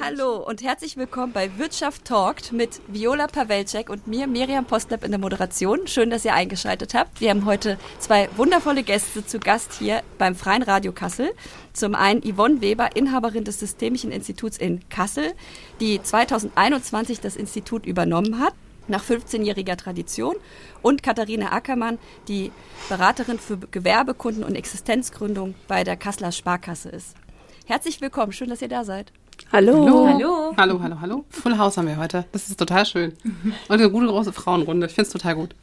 Hallo und herzlich willkommen bei Wirtschaft Talkt mit Viola Pawelczek und mir, Miriam Postlepp in der Moderation. Schön, dass ihr eingeschaltet habt. Wir haben heute zwei wundervolle Gäste zu Gast hier beim Freien Radio Kassel. Zum einen Yvonne Weber, Inhaberin des Systemischen Instituts in Kassel, die 2021 das Institut übernommen hat nach 15-jähriger Tradition und Katharina Ackermann, die Beraterin für Gewerbekunden und Existenzgründung bei der Kasseler Sparkasse ist. Herzlich willkommen, schön, dass ihr da seid. Hallo. Hallo. Hallo. Hallo, hallo, hallo. Full House haben wir heute. Das ist total schön. Und eine gute große Frauenrunde. Ich finde es total gut.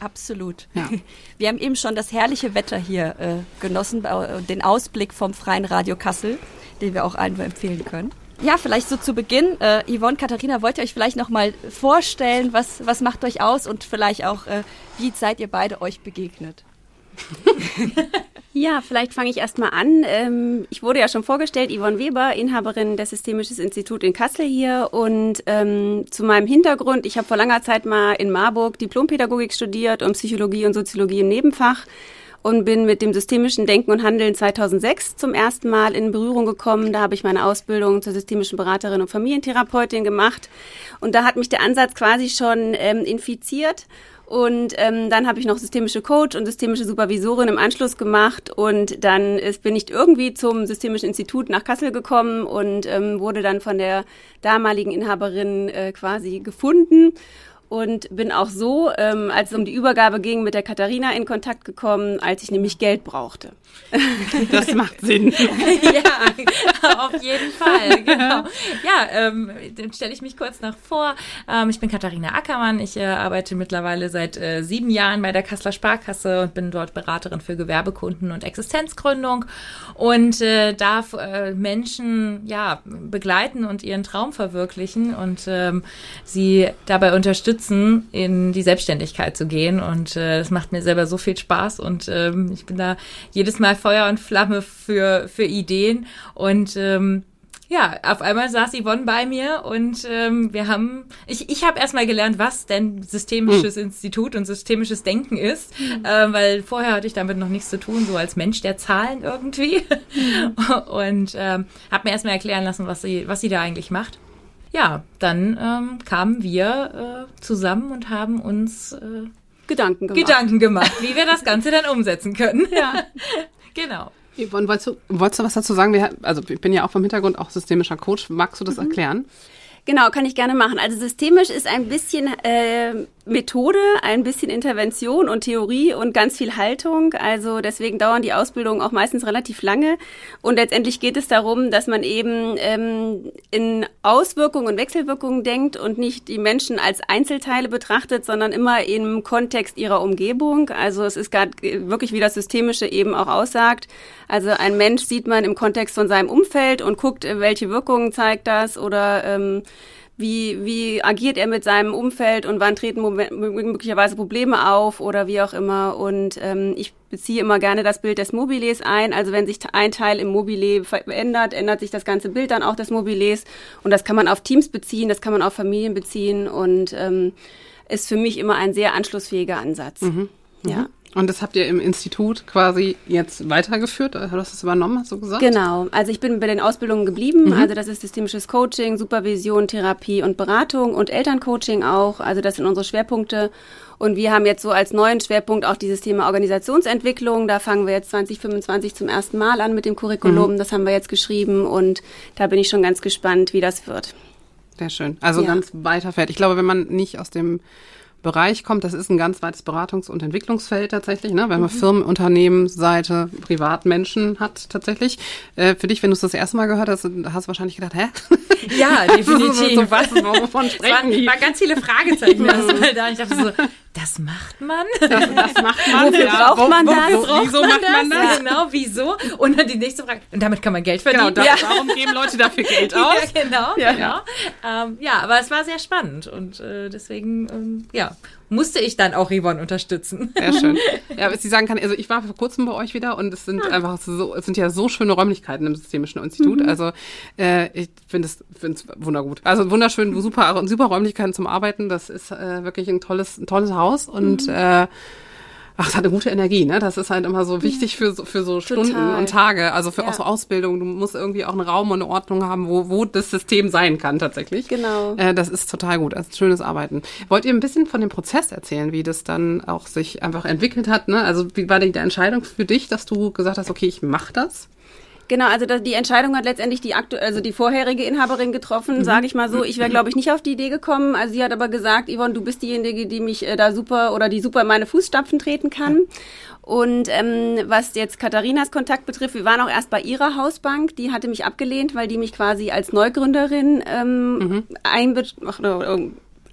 Absolut. Ja. Wir haben eben schon das herrliche Wetter hier äh, genossen, äh, den Ausblick vom Freien Radio Kassel, den wir auch allen empfehlen können. Ja, vielleicht so zu Beginn. Äh, Yvonne, Katharina, wollt ihr euch vielleicht noch mal vorstellen, was, was macht euch aus und vielleicht auch, äh, wie seid ihr beide euch begegnet? Ja, vielleicht fange ich erstmal an. Ähm, ich wurde ja schon vorgestellt, Yvonne Weber, Inhaberin des Systemisches Institut in Kassel hier. Und ähm, zu meinem Hintergrund, ich habe vor langer Zeit mal in Marburg Diplompädagogik studiert und Psychologie und Soziologie im Nebenfach und bin mit dem systemischen Denken und Handeln 2006 zum ersten Mal in Berührung gekommen. Da habe ich meine Ausbildung zur systemischen Beraterin und Familientherapeutin gemacht. Und da hat mich der Ansatz quasi schon ähm, infiziert. Und ähm, dann habe ich noch systemische Coach und systemische Supervisorin im Anschluss gemacht. Und dann ist, bin ich irgendwie zum Systemischen Institut nach Kassel gekommen und ähm, wurde dann von der damaligen Inhaberin äh, quasi gefunden und bin auch so, ähm, als es um die Übergabe ging, mit der Katharina in Kontakt gekommen, als ich nämlich Geld brauchte. Das macht Sinn. ja, auf jeden Fall. Genau. Ja, ähm, dann stelle ich mich kurz noch vor. Ähm, ich bin Katharina Ackermann. Ich äh, arbeite mittlerweile seit äh, sieben Jahren bei der Kasseler Sparkasse und bin dort Beraterin für Gewerbekunden und Existenzgründung und äh, darf äh, Menschen ja begleiten und ihren Traum verwirklichen und ähm, sie dabei unterstützen unterstützen, in die Selbstständigkeit zu gehen. Und äh, das macht mir selber so viel Spaß und ähm, ich bin da jedes Mal Feuer und Flamme für, für Ideen. Und ähm, ja, auf einmal saß Yvonne bei mir und ähm, wir haben, ich, ich habe erstmal gelernt, was denn systemisches mhm. Institut und systemisches Denken ist, mhm. äh, weil vorher hatte ich damit noch nichts zu tun, so als Mensch der Zahlen irgendwie. Mhm. und ähm, habe mir erstmal erklären lassen, was sie, was sie da eigentlich macht ja, dann ähm, kamen wir äh, zusammen und haben uns äh, Gedanken gemacht. Gedanken gemacht, wie wir das Ganze dann umsetzen können. Ja, genau. Yvonne, wolltest du, wolltest du was dazu sagen? Wir, also ich bin ja auch vom Hintergrund auch systemischer Coach. Magst du das mhm. erklären? Genau, kann ich gerne machen. Also systemisch ist ein bisschen äh, Methode, ein bisschen Intervention und Theorie und ganz viel Haltung. Also deswegen dauern die Ausbildungen auch meistens relativ lange. Und letztendlich geht es darum, dass man eben ähm, in Auswirkungen und Wechselwirkungen denkt und nicht die Menschen als Einzelteile betrachtet, sondern immer im Kontext ihrer Umgebung. Also es ist gerade wirklich, wie das Systemische eben auch aussagt. Also ein Mensch sieht man im Kontext von seinem Umfeld und guckt, welche Wirkungen zeigt das oder ähm, wie, wie agiert er mit seinem Umfeld und wann treten möglicherweise Probleme auf oder wie auch immer. Und ähm, ich beziehe immer gerne das Bild des Mobiles ein. Also wenn sich ein Teil im Mobile verändert, ändert sich das ganze Bild dann auch des Mobiles. Und das kann man auf Teams beziehen, das kann man auf Familien beziehen und ähm, ist für mich immer ein sehr anschlussfähiger Ansatz. Mhm. Ja. Und das habt ihr im Institut quasi jetzt weitergeführt? Du hast es übernommen, hast du gesagt? Genau. Also ich bin bei den Ausbildungen geblieben. Mhm. Also das ist systemisches Coaching, Supervision, Therapie und Beratung und Elterncoaching auch. Also das sind unsere Schwerpunkte. Und wir haben jetzt so als neuen Schwerpunkt auch dieses Thema Organisationsentwicklung. Da fangen wir jetzt 2025 zum ersten Mal an mit dem Curriculum. Mhm. Das haben wir jetzt geschrieben und da bin ich schon ganz gespannt, wie das wird. Sehr schön. Also ja. ganz weiter fährt. Ich glaube, wenn man nicht aus dem Bereich kommt. Das ist ein ganz weites Beratungs- und Entwicklungsfeld tatsächlich, ne? wenn man mhm. Firmen, Unternehmen, Seite, Privatmenschen hat tatsächlich. Äh, für dich, wenn du es das erste Mal gehört hast, hast du wahrscheinlich gedacht, hä? Ja, definitiv. so, was, wovon sprechen es waren, waren ganz viele Fragezeichen erstmal da. Ich dachte so, das macht man? Das, das macht man. Wofür ja. braucht man wo, das? Wo, wieso macht man das? Ja. Genau, wieso? Und dann die nächste Frage, und damit kann man Geld verdienen? Genau, das, ja. warum geben Leute dafür Geld aus? Ja, genau. Ja, genau. Ähm, ja aber es war sehr spannend und äh, deswegen, ähm, ja, musste ich dann auch Yvonne unterstützen. Sehr schön. Ja, was ich sagen kann, also ich war vor kurzem bei euch wieder und es sind ah. einfach so, es sind ja so schöne Räumlichkeiten im Systemischen Institut. Mhm. Also äh, ich finde es finde es wundergut. Also wunderschön, super, super Räumlichkeiten zum Arbeiten. Das ist äh, wirklich ein tolles, ein tolles Haus und mhm. äh, ach, es hat eine gute Energie, ne? Das ist halt immer so wichtig für so, für so Stunden Total. und Tage, also für ja. auch so Ausbildung. Du musst irgendwie auch einen Raum und eine Ordnung haben, wo, wo das System sein kann tatsächlich. Genau. Äh, das ist total gut, ist schönes Arbeiten. Wollt ihr ein bisschen von dem Prozess erzählen, wie das dann auch sich einfach entwickelt hat, ne? Also wie war die Entscheidung für dich, dass du gesagt hast, okay, ich mach das? Genau, also die Entscheidung hat letztendlich die aktu also die vorherige Inhaberin getroffen, mhm. sage ich mal so. Ich wäre, glaube ich, nicht auf die Idee gekommen. Also sie hat aber gesagt, Yvonne, du bist diejenige, die mich äh, da super oder die super in meine Fußstapfen treten kann. Und ähm, was jetzt Katharinas Kontakt betrifft, wir waren auch erst bei ihrer Hausbank. Die hatte mich abgelehnt, weil die mich quasi als Neugründerin ähm, mhm.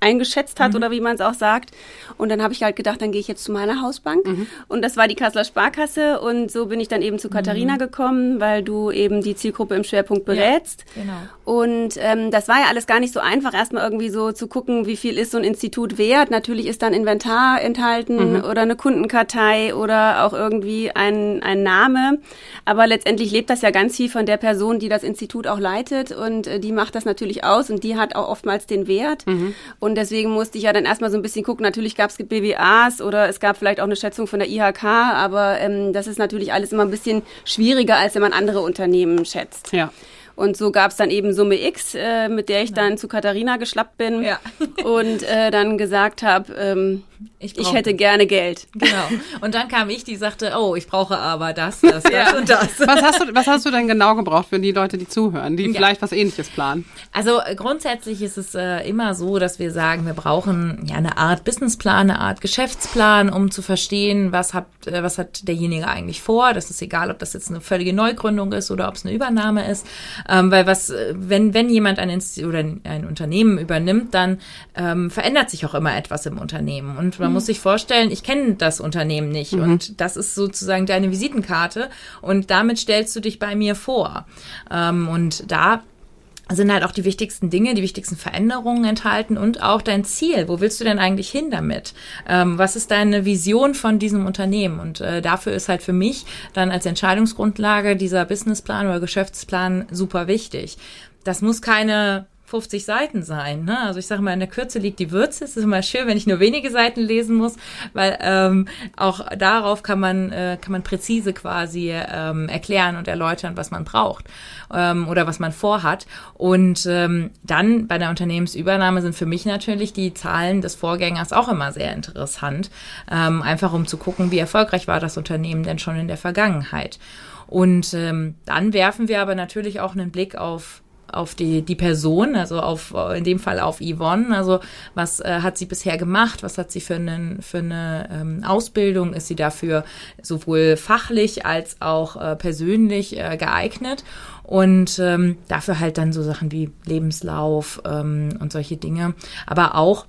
Eingeschätzt hat mhm. oder wie man es auch sagt. Und dann habe ich halt gedacht, dann gehe ich jetzt zu meiner Hausbank. Mhm. Und das war die Kasseler Sparkasse. Und so bin ich dann eben zu Katharina mhm. gekommen, weil du eben die Zielgruppe im Schwerpunkt berätst. Ja, genau. Und ähm, das war ja alles gar nicht so einfach, erstmal irgendwie so zu gucken, wie viel ist so ein Institut wert. Natürlich ist dann Inventar enthalten mhm. oder eine Kundenkartei oder auch irgendwie ein, ein Name. Aber letztendlich lebt das ja ganz viel von der Person, die das Institut auch leitet. Und äh, die macht das natürlich aus und die hat auch oftmals den Wert. Mhm. Und deswegen musste ich ja dann erstmal so ein bisschen gucken. Natürlich gab es BWAs oder es gab vielleicht auch eine Schätzung von der IHK, aber ähm, das ist natürlich alles immer ein bisschen schwieriger, als wenn man andere Unternehmen schätzt. Ja. Und so gab es dann eben Summe X, äh, mit der ich dann zu Katharina geschlappt bin ja. und äh, dann gesagt habe, ähm, ich, ich, hätte gerne Geld. Genau. Und dann kam ich, die sagte, oh, ich brauche aber das, das, das ja. und das. Was hast, du, was hast du denn genau gebraucht für die Leute, die zuhören, die ja. vielleicht was ähnliches planen? Also äh, grundsätzlich ist es äh, immer so, dass wir sagen, wir brauchen ja eine Art Businessplan, eine Art Geschäftsplan, um zu verstehen, was hat, äh, was hat derjenige eigentlich vor. Das ist egal, ob das jetzt eine völlige Neugründung ist oder ob es eine Übernahme ist. Ähm, weil was, äh, wenn, wenn jemand ein, Inst oder ein Unternehmen übernimmt, dann ähm, verändert sich auch immer etwas im Unternehmen. Und man mhm. muss sich vorstellen, ich kenne das Unternehmen nicht. Mhm. Und das ist sozusagen deine Visitenkarte. Und damit stellst du dich bei mir vor. Ähm, und da sind halt auch die wichtigsten Dinge, die wichtigsten Veränderungen enthalten und auch dein Ziel. Wo willst du denn eigentlich hin damit? Ähm, was ist deine Vision von diesem Unternehmen? Und äh, dafür ist halt für mich dann als Entscheidungsgrundlage dieser Businessplan oder Geschäftsplan super wichtig. Das muss keine 50 Seiten sein. Ne? Also ich sage mal, in der Kürze liegt die Würze. Es ist immer schön, wenn ich nur wenige Seiten lesen muss, weil ähm, auch darauf kann man äh, kann man präzise quasi ähm, erklären und erläutern, was man braucht ähm, oder was man vorhat. Und ähm, dann bei der Unternehmensübernahme sind für mich natürlich die Zahlen des Vorgängers auch immer sehr interessant, ähm, einfach um zu gucken, wie erfolgreich war das Unternehmen denn schon in der Vergangenheit. Und ähm, dann werfen wir aber natürlich auch einen Blick auf auf die, die Person, also auf, in dem Fall auf Yvonne. Also was äh, hat sie bisher gemacht? Was hat sie für, einen, für eine ähm, Ausbildung? Ist sie dafür sowohl fachlich als auch äh, persönlich äh, geeignet? Und ähm, dafür halt dann so Sachen wie Lebenslauf ähm, und solche Dinge. Aber auch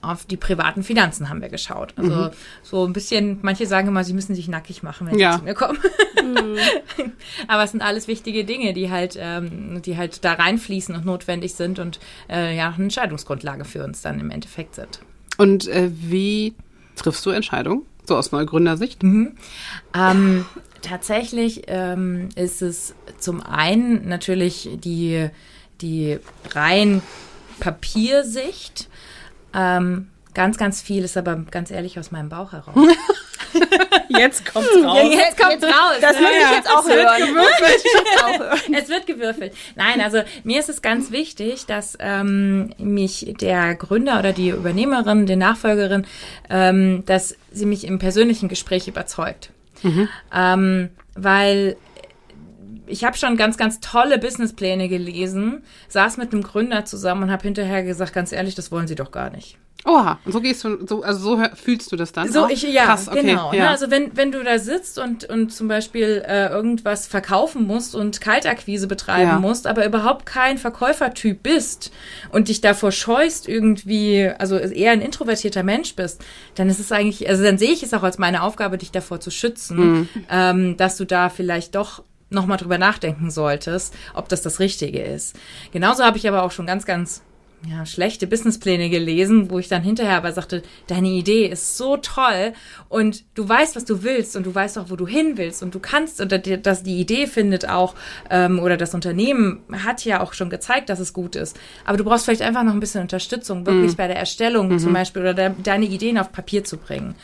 auf die privaten Finanzen haben wir geschaut. Also mhm. so ein bisschen, manche sagen immer, sie müssen sich nackig machen, wenn ja. sie zu mir kommen. Mhm. Aber es sind alles wichtige Dinge, die halt, ähm, die halt da reinfließen und notwendig sind und äh, ja, eine Entscheidungsgrundlage für uns dann im Endeffekt sind. Und äh, wie triffst du Entscheidungen? So aus Neugründersicht? Mhm. Ähm, tatsächlich ähm, ist es zum einen natürlich die, die rein Papiersicht ähm, ganz, ganz viel ist aber ganz ehrlich aus meinem Bauch heraus. Jetzt kommt's raus. Ja, jetzt kommt's raus. Das ja, ich jetzt auch es hören. Wird es wird gewürfelt. Nein, also mir ist es ganz wichtig, dass ähm, mich der Gründer oder die Übernehmerin, die Nachfolgerin, ähm, dass sie mich im persönlichen Gespräch überzeugt. Mhm. Ähm, weil ich habe schon ganz, ganz tolle Businesspläne gelesen, saß mit einem Gründer zusammen und habe hinterher gesagt, ganz ehrlich, das wollen sie doch gar nicht. Oha, und so gehst du, so, also so fühlst du das dann? So, auch? ich, ja, Krass, okay, genau. Ja. Ne, also wenn, wenn du da sitzt und, und zum Beispiel äh, irgendwas verkaufen musst und Kaltakquise betreiben ja. musst, aber überhaupt kein Verkäufertyp bist und dich davor scheust irgendwie, also eher ein introvertierter Mensch bist, dann ist es eigentlich, also dann sehe ich es auch als meine Aufgabe, dich davor zu schützen, mhm. ähm, dass du da vielleicht doch nochmal drüber nachdenken solltest, ob das das Richtige ist. Genauso habe ich aber auch schon ganz, ganz ja, schlechte Businesspläne gelesen, wo ich dann hinterher aber sagte, deine Idee ist so toll und du weißt, was du willst und du weißt auch, wo du hin willst und du kannst die, dass die Idee findet auch ähm, oder das Unternehmen hat ja auch schon gezeigt, dass es gut ist. Aber du brauchst vielleicht einfach noch ein bisschen Unterstützung, wirklich mhm. bei der Erstellung mhm. zum Beispiel oder de deine Ideen auf Papier zu bringen.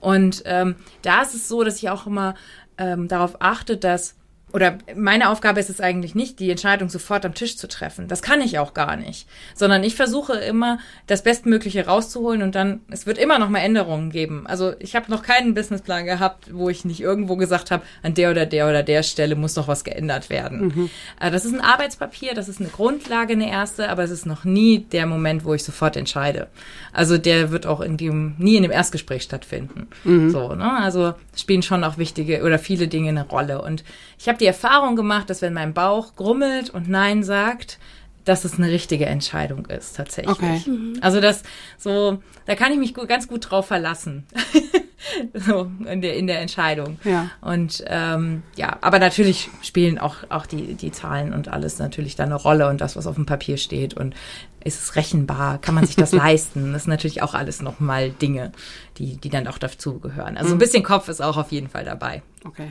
Und ähm, da ist es so, dass ich auch immer ähm, darauf achte, dass oder meine Aufgabe ist es eigentlich nicht, die Entscheidung sofort am Tisch zu treffen. Das kann ich auch gar nicht. Sondern ich versuche immer, das Bestmögliche rauszuholen und dann, es wird immer noch mal Änderungen geben. Also ich habe noch keinen Businessplan gehabt, wo ich nicht irgendwo gesagt habe, an der oder der oder der Stelle muss noch was geändert werden. Mhm. Äh, das ist ein Arbeitspapier, das ist eine Grundlage, eine erste, aber es ist noch nie der Moment, wo ich sofort entscheide. Also der wird auch in dem, nie in dem Erstgespräch stattfinden. Mhm. So, ne? Also spielen schon auch wichtige oder viele Dinge eine Rolle. Und ich habe die Erfahrung gemacht, dass wenn mein Bauch grummelt und Nein sagt, dass es eine richtige Entscheidung ist, tatsächlich. Okay. Mhm. Also das so, da kann ich mich gut, ganz gut drauf verlassen. so in der, in der Entscheidung. Ja. Und ähm, ja, aber natürlich spielen auch, auch die, die Zahlen und alles natürlich da eine Rolle und das, was auf dem Papier steht. Und ist es rechenbar? Kann man sich das leisten? Das sind natürlich auch alles nochmal Dinge, die, die dann auch dazu gehören. Also ein mhm. bisschen Kopf ist auch auf jeden Fall dabei. Okay.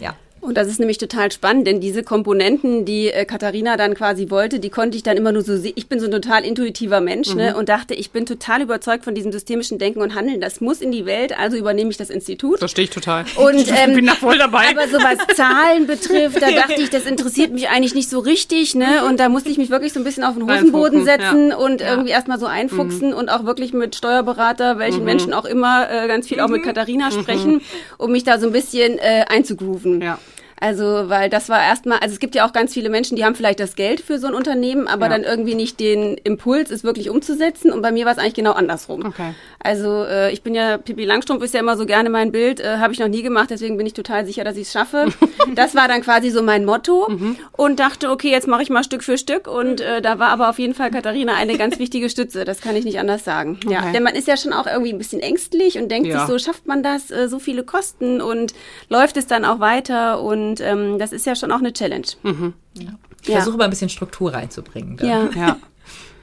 Ja. Und das ist nämlich total spannend, denn diese Komponenten, die äh, Katharina dann quasi wollte, die konnte ich dann immer nur so sehen. Ich bin so ein total intuitiver Mensch ne, mhm. ne, und dachte, ich bin total überzeugt von diesem systemischen Denken und Handeln. Das muss in die Welt, also übernehme ich das Institut. Verstehe ich total. Und, ähm, ich bin da voll dabei. Aber so was Zahlen betrifft, da dachte ich, das interessiert mich eigentlich nicht so richtig. Ne? Und da musste ich mich wirklich so ein bisschen auf den Hosenboden setzen ja. und ja. irgendwie erstmal so einfuchsen mhm. und auch wirklich mit Steuerberater, welchen mhm. Menschen auch immer, äh, ganz viel auch mit mhm. Katharina mhm. sprechen, um mich da so ein bisschen äh, einzugrooven. Ja. Also, weil das war erstmal, also es gibt ja auch ganz viele Menschen, die haben vielleicht das Geld für so ein Unternehmen, aber ja. dann irgendwie nicht den Impuls, es wirklich umzusetzen. Und bei mir war es eigentlich genau andersrum. Okay. Also äh, ich bin ja, Pippi Langstrumpf ist ja immer so gerne mein Bild, äh, habe ich noch nie gemacht, deswegen bin ich total sicher, dass ich es schaffe. das war dann quasi so mein Motto mhm. und dachte, okay, jetzt mache ich mal Stück für Stück. Und äh, da war aber auf jeden Fall Katharina eine ganz wichtige Stütze, das kann ich nicht anders sagen. Okay. Ja, denn man ist ja schon auch irgendwie ein bisschen ängstlich und denkt ja. sich so, schafft man das, äh, so viele Kosten und läuft es dann auch weiter und und ähm, das ist ja schon auch eine Challenge. Mhm. Ja. Ich ja. versuche mal ein bisschen Struktur reinzubringen. Dann. Ja. ja.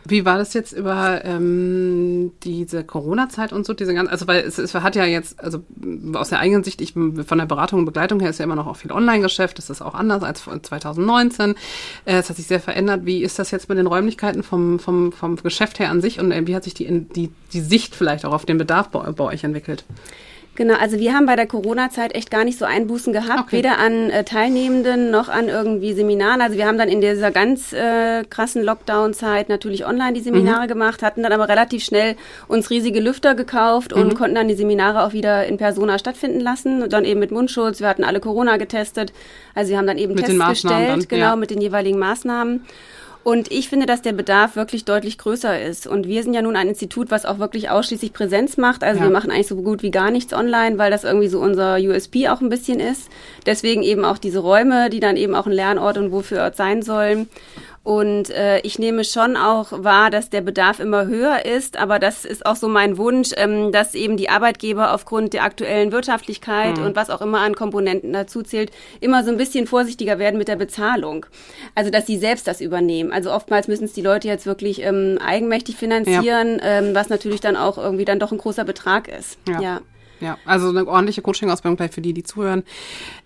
Wie war das jetzt über ähm, diese Corona-Zeit und so, diese ganze, also weil es, es hat ja jetzt, also aus der eigenen Sicht, ich von der Beratung und Begleitung her ist ja immer noch auch viel Online-Geschäft, das ist auch anders als 2019. Äh, es hat sich sehr verändert. Wie ist das jetzt mit den Räumlichkeiten vom, vom, vom Geschäft her an sich und äh, wie hat sich die, die, die Sicht vielleicht auch auf den Bedarf bei, bei euch entwickelt? Genau, also wir haben bei der Corona-Zeit echt gar nicht so Einbußen gehabt, okay. weder an äh, Teilnehmenden noch an irgendwie Seminaren. Also wir haben dann in dieser ganz äh, krassen Lockdown-Zeit natürlich online die Seminare mhm. gemacht, hatten dann aber relativ schnell uns riesige Lüfter gekauft und mhm. konnten dann die Seminare auch wieder in Persona stattfinden lassen. Und dann eben mit Mundschutz. Wir hatten alle Corona getestet. Also wir haben dann eben mit Tests gestellt, dann, genau, ja. mit den jeweiligen Maßnahmen. Und ich finde, dass der Bedarf wirklich deutlich größer ist. Und wir sind ja nun ein Institut, was auch wirklich ausschließlich Präsenz macht. Also ja. wir machen eigentlich so gut wie gar nichts online, weil das irgendwie so unser USP auch ein bisschen ist. Deswegen eben auch diese Räume, die dann eben auch ein Lernort und Wohlfühlort sein sollen. Und äh, ich nehme schon auch wahr, dass der Bedarf immer höher ist, aber das ist auch so mein Wunsch, ähm, dass eben die Arbeitgeber aufgrund der aktuellen Wirtschaftlichkeit mhm. und was auch immer an Komponenten dazu zählt, immer so ein bisschen vorsichtiger werden mit der Bezahlung. Also dass sie selbst das übernehmen. Also oftmals müssen es die Leute jetzt wirklich ähm, eigenmächtig finanzieren, ja. ähm, was natürlich dann auch irgendwie dann doch ein großer Betrag ist. ja. ja. Ja, also eine ordentliche Coaching-Ausbildung gleich für die, die zuhören.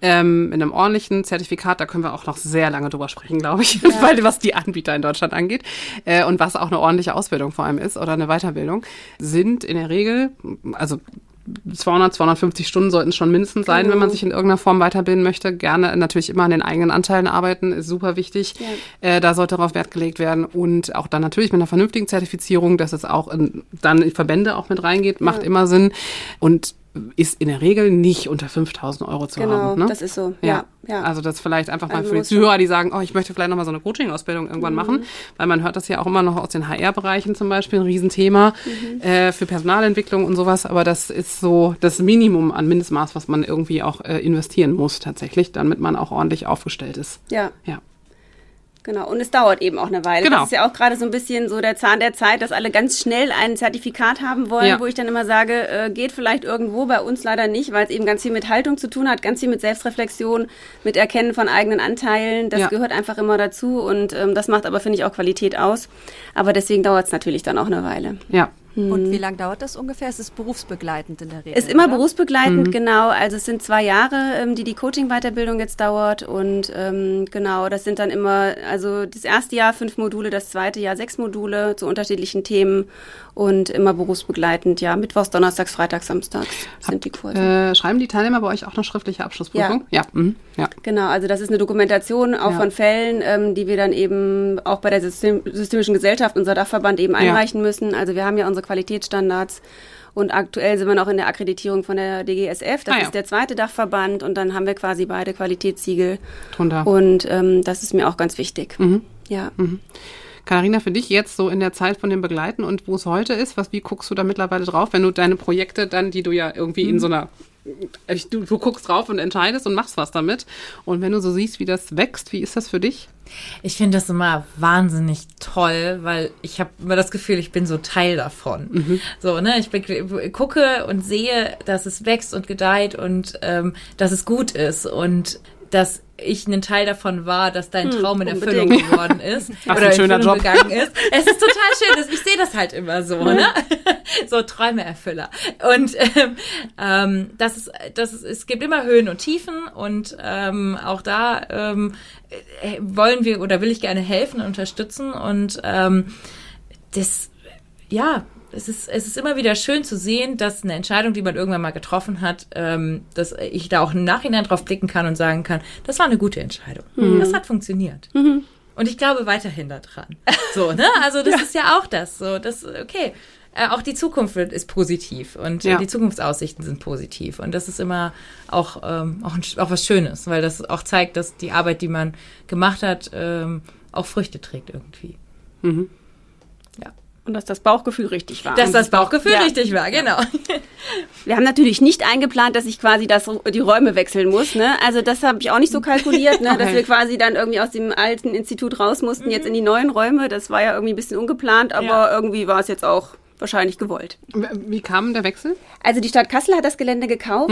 Ähm, in einem ordentlichen Zertifikat, da können wir auch noch sehr lange drüber sprechen, glaube ich, ja. weil was die Anbieter in Deutschland angeht äh, und was auch eine ordentliche Ausbildung vor allem ist oder eine Weiterbildung, sind in der Regel, also 200, 250 Stunden sollten es schon mindestens sein, genau. wenn man sich in irgendeiner Form weiterbilden möchte. Gerne natürlich immer an den eigenen Anteilen arbeiten, ist super wichtig. Ja. Äh, da sollte darauf Wert gelegt werden. Und auch dann natürlich mit einer vernünftigen Zertifizierung, dass es auch in, dann in Verbände auch mit reingeht, macht ja. immer Sinn. Und ist in der Regel nicht unter 5000 Euro zu genau, haben. Genau, das ist so. Ja. ja. Also das vielleicht einfach mal also für die Zuhörer, die sagen, oh, ich möchte vielleicht nochmal so eine Coaching-Ausbildung irgendwann mhm. machen, weil man hört das ja auch immer noch aus den HR-Bereichen zum Beispiel, ein Riesenthema mhm. äh, für Personalentwicklung und sowas. Aber das ist so das Minimum an Mindestmaß, was man irgendwie auch äh, investieren muss tatsächlich, damit man auch ordentlich aufgestellt ist. Ja. Ja. Genau, und es dauert eben auch eine Weile. Genau. Das ist ja auch gerade so ein bisschen so der Zahn der Zeit, dass alle ganz schnell ein Zertifikat haben wollen, Ja. wo ich dann immer sage, äh, geht vielleicht irgendwo, bei uns leider nicht, weil es eben ganz viel mit Haltung zu tun hat, ganz viel mit Selbstreflexion, mit Erkennen von eigenen Anteilen. Das Ja. gehört einfach immer dazu und ähm, das macht aber, finde ich, auch Qualität aus. Aber deswegen dauert es natürlich dann auch eine Weile. Ja. Und wie lange dauert das ungefähr? Es ist berufsbegleitend in der Regel. Ist immer oder? berufsbegleitend, genau. Also es sind zwei Jahre, ähm, die die Coaching-Weiterbildung jetzt dauert. Und ähm, genau, das sind dann immer, also das erste Jahr fünf Module, das zweite Jahr sechs Module zu unterschiedlichen Themen und immer berufsbegleitend, ja. Mittwochs, Donnerstags, Freitags, Samstags sind die Kurse. Äh, schreiben die Teilnehmer bei euch auch eine schriftliche Abschlussprüfung? Ja. Mhm. ja. Genau, also das ist eine Dokumentation auch Ja. von Fällen, ähm, die wir dann eben auch bei der System Systemischen Gesellschaft, unser Dachverband, eben einreichen müssen. Also wir haben ja unsere Qualitätsstandards und aktuell sind wir noch in der Akkreditierung von der DGSF. Das Ah ja. ist der zweite Dachverband und dann haben wir quasi beide Qualitätssiegel. Drunter. Und ähm, das ist mir auch ganz wichtig. Mhm. Ja. Katharina, für dich jetzt so in der Zeit von dem Begleiten und wo es heute ist, was, wie guckst du da mittlerweile drauf, wenn du deine Projekte dann, die du ja irgendwie Mhm. in so einer, äh, du, du guckst drauf und entscheidest und machst was damit. Und wenn du so siehst, wie das wächst, wie ist das für dich? Ich finde das immer wahnsinnig toll, weil ich habe immer das Gefühl, ich bin so Teil davon. So, ne, ich gucke und sehe, dass es wächst und gedeiht und ähm, dass es gut ist und dass ich ein Teil davon war, dass dein Traum in Erfüllung unbedingt. geworden ist Ach, oder ein in schöner Erfüllung Job. gegangen ist. Es ist total schön, dass ich sehe das halt immer so, ne? So Träumeerfüller. Und ähm, ähm, das ist, das ist, es gibt immer Höhen und Tiefen und ähm, auch da ähm, äh, wollen wir oder will ich gerne helfen und unterstützen und ähm, das, ja, es ist, es ist immer wieder schön zu sehen, dass eine Entscheidung, die man irgendwann mal getroffen hat, ähm, dass ich da auch im Nachhinein drauf blicken kann und sagen kann, das war eine gute Entscheidung. Das hat funktioniert. Und ich glaube weiterhin daran. So, ne? Also das ist ja auch das. So, das, okay. Äh, auch die Zukunft wird, ist positiv und äh, Ja. die Zukunftsaussichten sind positiv. Und das ist immer auch, ähm, auch, ein, auch was Schönes, weil das auch zeigt, dass die Arbeit, die man gemacht hat, ähm, auch Früchte trägt irgendwie. Und dass das Bauchgefühl richtig war. Dass das Bauchgefühl Ja. richtig war, genau. Wir haben natürlich nicht eingeplant, dass ich quasi das, die Räume wechseln muss. Ne? Also das habe ich auch nicht so kalkuliert, ne? dass Okay. wir quasi dann irgendwie aus dem alten Institut raus mussten, jetzt in die neuen Räume. Das war ja irgendwie ein bisschen ungeplant, aber Ja. irgendwie war es jetzt auch wahrscheinlich gewollt. Wie kam der Wechsel? Also die Stadt Kassel hat das Gelände gekauft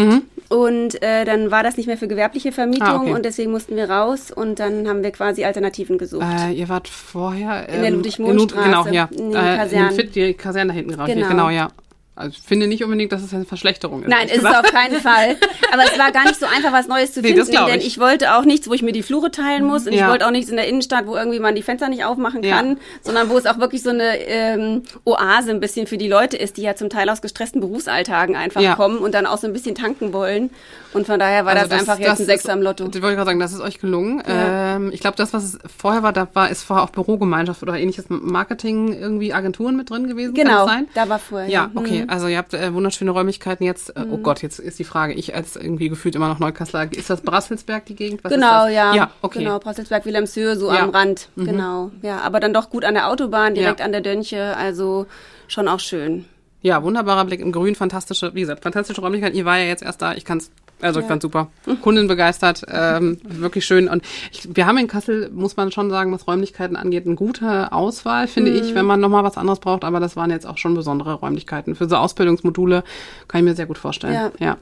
und äh, dann war das nicht mehr für gewerbliche Vermietung Ah, okay. und deswegen mussten wir raus und dann haben wir quasi Alternativen gesucht. Äh, ihr wart vorher In der ähm, Ludwig-Mohn-Straße, Genau, ja. in den Äh, Kasernen. Fit, die Kaserne da hinten raus. Genau. Genau, ja. Also ich finde nicht unbedingt, dass es eine Verschlechterung ist. Nein, ist es auf keinen Fall. Aber es war gar nicht so einfach, was Neues zu Nee, finden, das glaub denn ich. ich wollte auch nichts, wo ich mir die Flure teilen muss und Ja. ich wollte auch nichts in der Innenstadt, wo irgendwie man die Fenster nicht aufmachen Ja. kann, sondern wo es auch wirklich so eine ähm, Oase ein bisschen für die Leute ist, die ja zum Teil aus gestressten Berufsalltagen einfach Ja. kommen und dann auch so ein bisschen tanken wollen. Und von daher war Also das, einfach jetzt ein Sechser am Lotto. Das wollte ich gerade sagen, das ist euch gelungen. Ja. Ähm, ich glaube, das, was es vorher war, da war, ist vorher auch Bürogemeinschaft oder ähnliches Marketing, irgendwie Agenturen mit drin gewesen. Genau, das sein? da war vorher. Ja, Mhm. Okay. Also ihr habt äh, wunderschöne Räumlichkeiten jetzt. Äh, Oh Gott, jetzt ist die Frage, ich als irgendwie gefühlt immer noch Neukasseler, ist das Brasselsberg die Gegend? Was Genau, ja. Ja, okay. Genau, Brasselsberg, Wilhelmshöhe, so Ja. Mhm. am Rand. Genau. Ja, aber dann doch gut an der Autobahn, direkt Ja. an der Dönche, also schon auch schön. Ja, wunderbarer Blick im Grün, fantastische, wie gesagt, fantastische Räumlichkeiten. Ihr war ja jetzt erst da, ich kann's, also ich fand's super. Kunden begeistert, ähm, wirklich schön. Und ich, wir haben in Kassel, muss man schon sagen, was Räumlichkeiten angeht, eine gute Auswahl, finde ich, wenn man nochmal was anderes braucht. Aber das waren jetzt auch schon besondere Räumlichkeiten. Für so Ausbildungsmodule kann ich mir sehr gut vorstellen. Ja. ja.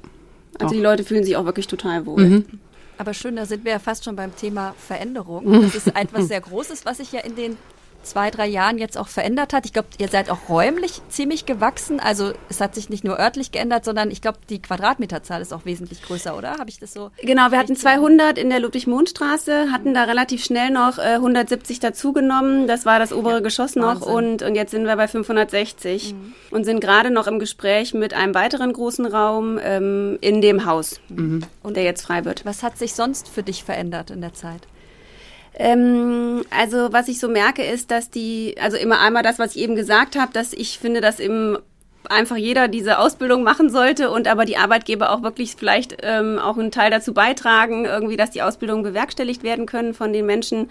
Also Doch. die Leute fühlen sich auch wirklich total wohl. Mhm. Aber schön, da sind wir ja fast schon beim Thema Veränderung. Das ist etwas sehr Großes, was sich ja in den zwei, drei Jahren jetzt auch verändert hat. Ich glaube, ihr seid auch räumlich ziemlich gewachsen. Also es hat sich nicht nur örtlich geändert, sondern ich glaube, die Quadratmeterzahl ist auch wesentlich größer, oder? Habe ich das so? Genau, wir hatten richtig- 200 in der Ludwig-Mohn-Straße, hatten da relativ schnell noch äh, 170 dazugenommen. Das war das obere Geschoss noch Wahnsinn. und, und jetzt sind wir bei 560 und sind gerade noch im Gespräch mit einem weiteren großen Raum ähm, in dem Haus, und der jetzt frei wird. Was hat sich sonst für dich verändert in der Zeit? Ähm, also was ich so merke ist, dass die, also immer einmal das, was ich eben gesagt habe, dass ich finde, dass im einfach jeder diese Ausbildung machen sollte und aber die Arbeitgeber auch wirklich vielleicht ähm, auch einen Teil dazu beitragen, irgendwie, dass die Ausbildungen bewerkstelligt werden können von den Menschen.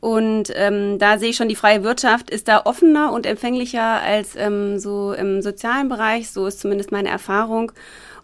Und ähm, da sehe ich schon, die freie Wirtschaft ist da offener und empfänglicher als ähm, so im sozialen Bereich. So ist zumindest meine Erfahrung.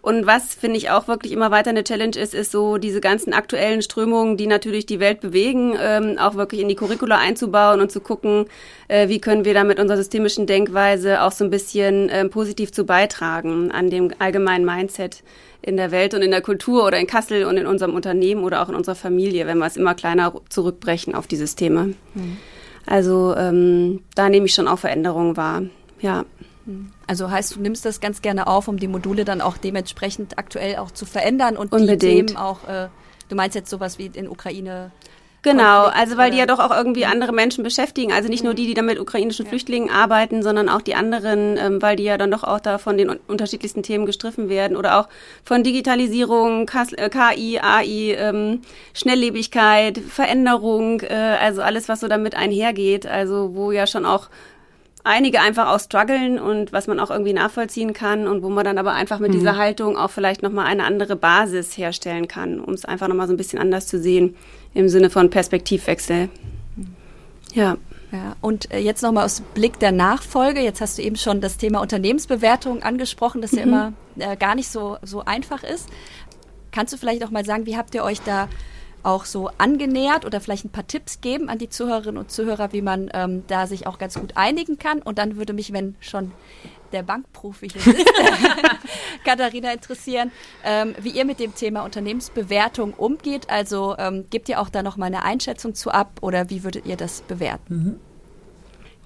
Und was finde ich auch wirklich immer weiter eine Challenge ist, ist so diese ganzen aktuellen Strömungen, die natürlich die Welt bewegen, ähm, auch wirklich in die Curricula einzubauen und zu gucken, äh, wie können wir da mit unserer systemischen Denkweise auch so ein bisschen ähm, positiv zu beitragen an dem allgemeinen Mindset in der Welt und in der Kultur oder in Kassel und in unserem Unternehmen oder auch in unserer Familie, wenn wir es immer kleiner zurückbrechen auf die Systeme. Mhm. Also ähm, da nehme ich schon auch Veränderungen wahr. Ja. Also heißt, du nimmst das ganz gerne auf, um die Module dann auch dementsprechend aktuell auch zu verändern und Unbedingt. die Themen auch, äh, du meinst jetzt sowas wie in Ukraine Genau, also weil die ja doch auch irgendwie andere Menschen beschäftigen. Also nicht nur die, die dann mit ukrainischen Flüchtlingen arbeiten, sondern auch die anderen, ähm, weil die ja dann doch auch da von den unterschiedlichsten Themen gestriffen werden. Oder auch von Digitalisierung, KI, AI, ähm, Schnelllebigkeit, Veränderung, äh, also alles, was so damit einhergeht. Also wo ja schon auch einige einfach auch strugglen und was man auch irgendwie nachvollziehen kann und wo man dann aber einfach mit mhm. dieser Haltung auch vielleicht nochmal eine andere Basis herstellen kann, um es einfach nochmal so ein bisschen anders zu sehen im Sinne von Perspektivwechsel. Ja. Ja, und äh, jetzt nochmal aus Blick der Nachfolge. Jetzt hast du eben schon das Thema Unternehmensbewertung angesprochen, das mhm. ja immer äh, gar nicht so, so einfach ist. Kannst du vielleicht auch mal sagen, wie habt ihr euch da auch so angenähert oder vielleicht ein paar Tipps geben an die Zuhörerinnen und Zuhörer, wie man ähm, da sich auch ganz gut einigen kann? Und dann würde mich, wenn schon der Bankprofi hier sitzt, Katharina interessieren, ähm, wie ihr mit dem Thema Unternehmensbewertung umgeht. Also ähm, gebt ihr auch da noch mal eine Einschätzung zu ab oder wie würdet ihr das bewerten? Mhm.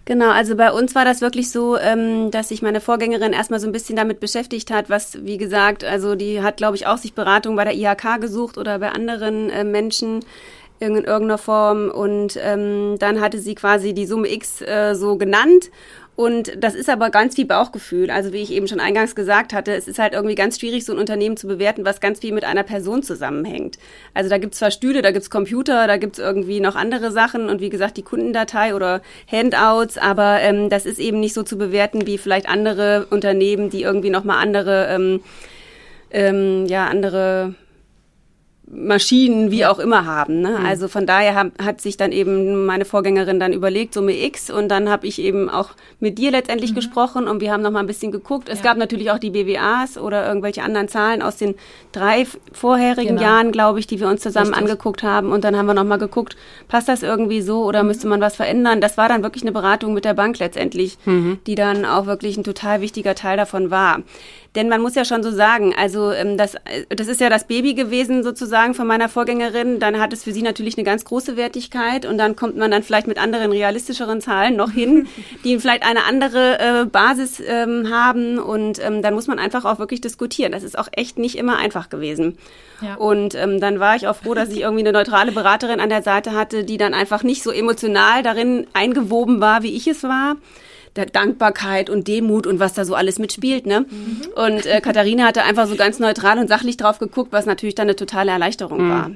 Genau, also bei uns war das wirklich so, ähm, dass sich meine Vorgängerin erstmal so ein bisschen damit beschäftigt hat, was, wie gesagt, also die hat, glaube ich, auch sich Beratung bei der IHK gesucht oder bei anderen äh, Menschen in irgendeiner Form. Und ähm, dann hatte sie quasi die Summe X äh, so genannt und das ist aber ganz viel Bauchgefühl. Also wie ich eben schon eingangs gesagt hatte, es ist halt irgendwie ganz schwierig, so ein Unternehmen zu bewerten, was ganz viel mit einer Person zusammenhängt. Also da gibt's zwar Stühle, da gibt's Computer, da gibt's irgendwie noch andere Sachen und wie gesagt die Kundendatei oder Handouts, aber ähm, das ist eben nicht so zu bewerten wie vielleicht andere Unternehmen, die irgendwie nochmal andere, ähm, ähm, ja, andere Maschinen, wie auch immer haben. Ne? Mhm. Also von daher hat, hat sich dann eben meine Vorgängerin dann überlegt, Summe X, und dann habe ich eben auch mit dir letztendlich mhm. gesprochen und wir haben noch mal ein bisschen geguckt. Es ja. gab natürlich auch die BWAs oder irgendwelche anderen Zahlen aus den drei vorherigen genau. Jahren, glaube ich, die wir uns zusammen Richtig. angeguckt haben. Und dann haben wir noch mal geguckt, passt das irgendwie so oder mhm. müsste man was verändern? Das war dann wirklich eine Beratung mit der Bank letztendlich, mhm. die dann auch wirklich ein total wichtiger Teil davon war. Denn man muss ja schon so sagen, also ähm, das, äh, das ist ja das Baby gewesen sozusagen von meiner Vorgängerin. Dann hat es für sie natürlich eine ganz große Wertigkeit und dann kommt man dann vielleicht mit anderen realistischeren Zahlen noch hin, die vielleicht eine andere äh, Basis ähm, haben und ähm, dann muss man einfach auch wirklich diskutieren. Das ist auch echt nicht immer einfach gewesen. Ja. Und ähm, dann war ich auch froh, dass ich irgendwie eine neutrale Beraterin an der Seite hatte, die dann einfach nicht so emotional darin eingewoben war, wie ich es war der Dankbarkeit und Demut und was da so alles mitspielt. Ne? Mhm. Und äh, Katharina hatte einfach so ganz neutral und sachlich drauf geguckt, was natürlich dann eine totale Erleichterung mhm. war.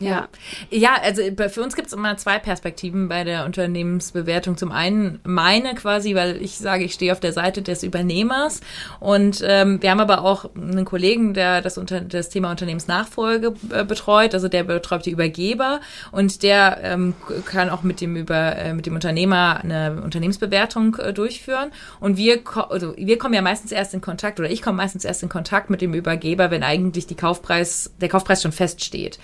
Ja. ja, also für uns gibt es immer zwei Perspektiven bei der Unternehmensbewertung. Zum einen meine quasi, weil ich sage, ich stehe auf der Seite des Übernehmers und ähm, wir haben aber auch einen Kollegen, der das, unter, das Thema Unternehmensnachfolge äh, betreut, also der betreut die Übergeber und der ähm, kann auch mit dem über äh, mit dem Unternehmer eine Unternehmensbewertung äh, durchführen und wir also wir kommen ja meistens erst in Kontakt oder ich komme meistens erst in Kontakt mit dem Übergeber, wenn eigentlich die Kaufpreis der Kaufpreis schon feststeht.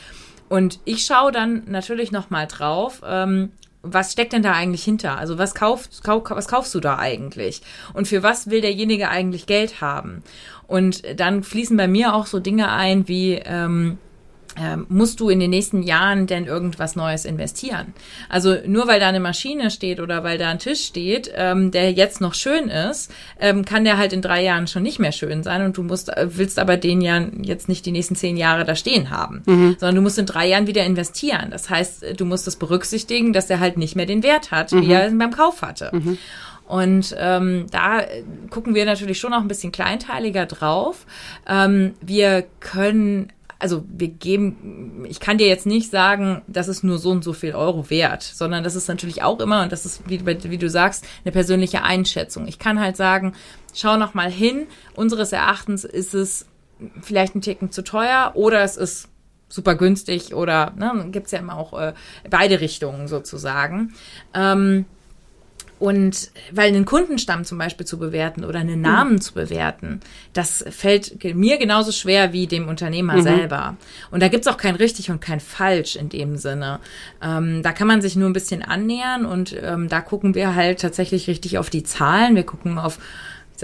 Und ich schaue dann natürlich nochmal drauf, ähm, was steckt denn da eigentlich hinter? Also was kaufst, kauf, was kaufst du da eigentlich? Und für was will derjenige eigentlich Geld haben? Und dann fließen bei mir auch so Dinge ein wie, ähm, ähm, musst du in den nächsten Jahren denn irgendwas Neues investieren? Also nur weil da eine Maschine steht oder weil da ein Tisch steht, ähm, der jetzt noch schön ist, ähm, kann der halt in drei Jahren schon nicht mehr schön sein und du musst, äh, willst aber den ja jetzt nicht die nächsten zehn Jahre da stehen haben, mhm. sondern du musst in drei Jahren wieder investieren. Das heißt, du musst das berücksichtigen, dass der halt nicht mehr den Wert hat, mhm. wie er beim Kauf hatte. Mhm. Und ähm, da gucken wir natürlich schon auch ein bisschen kleinteiliger drauf. Ähm, wir können also wir geben, ich kann dir jetzt nicht sagen, das ist nur so und so viel Euro wert, sondern das ist natürlich auch immer, und das ist, wie, wie du sagst, eine persönliche Einschätzung. Ich kann halt sagen, schau noch mal hin, unseres Erachtens ist es vielleicht ein Ticken zu teuer oder es ist super günstig oder ne, gibt ja immer auch äh, beide Richtungen sozusagen. Ähm, Und weil einen Kundenstamm zum Beispiel zu bewerten oder einen Namen mhm. zu bewerten, das fällt mir genauso schwer wie dem Unternehmer mhm. selber. Und da gibt's auch kein richtig und kein falsch in dem Sinne. Ähm, da kann man sich nur ein bisschen annähern und ähm, da gucken wir halt tatsächlich richtig auf die Zahlen. Wir gucken auf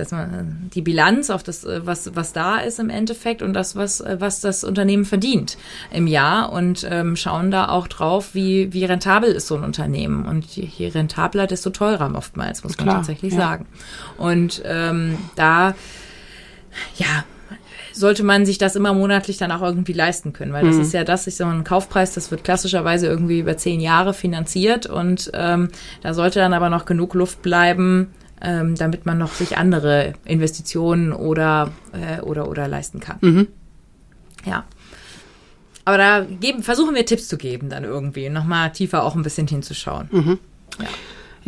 sag mal, die Bilanz auf das, äh, was, was da ist im Endeffekt und das, was, äh, was das Unternehmen verdient im Jahr und ähm, schauen da auch drauf, wie, wie rentabel ist so ein Unternehmen. Und je, je rentabler, desto teurer oftmals, muss man Klar, tatsächlich ja. sagen. Und ähm, da, ja, sollte man sich das immer monatlich dann auch irgendwie leisten können, weil das mhm. ist ja das, ich sage mal, ein Kaufpreis, das wird klassischerweise irgendwie über zehn Jahre finanziert und ähm, da sollte dann aber noch genug Luft bleiben, ähm, damit man noch sich andere Investitionen oder, äh, oder, oder leisten kann. Mhm. Ja. Aber da geben, versuchen wir Tipps zu geben, dann irgendwie, nochmal tiefer auch ein bisschen hinzuschauen. Mhm. Ja.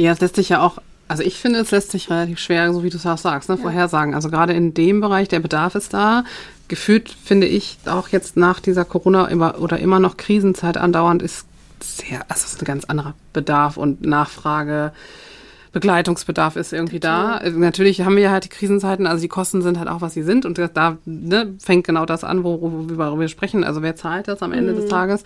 ja, es lässt sich ja auch also ich finde, es lässt sich relativ schwer, so wie du es auch sagst, ne, ja. vorhersagen. Also gerade in dem Bereich, der Bedarf ist da. Gefühlt finde ich auch jetzt nach dieser Corona immer oder immer noch Krisenzeit andauernd ist sehr, also es ist ein ganz anderer Bedarf und Nachfrage Begleitungsbedarf ist irgendwie da. Also natürlich haben wir halt die Krisenzeiten, also die Kosten sind halt auch, was sie sind. Und da ne, fängt genau das an, worüber wir sprechen. Also wer zahlt das am Ende mhm. des Tages?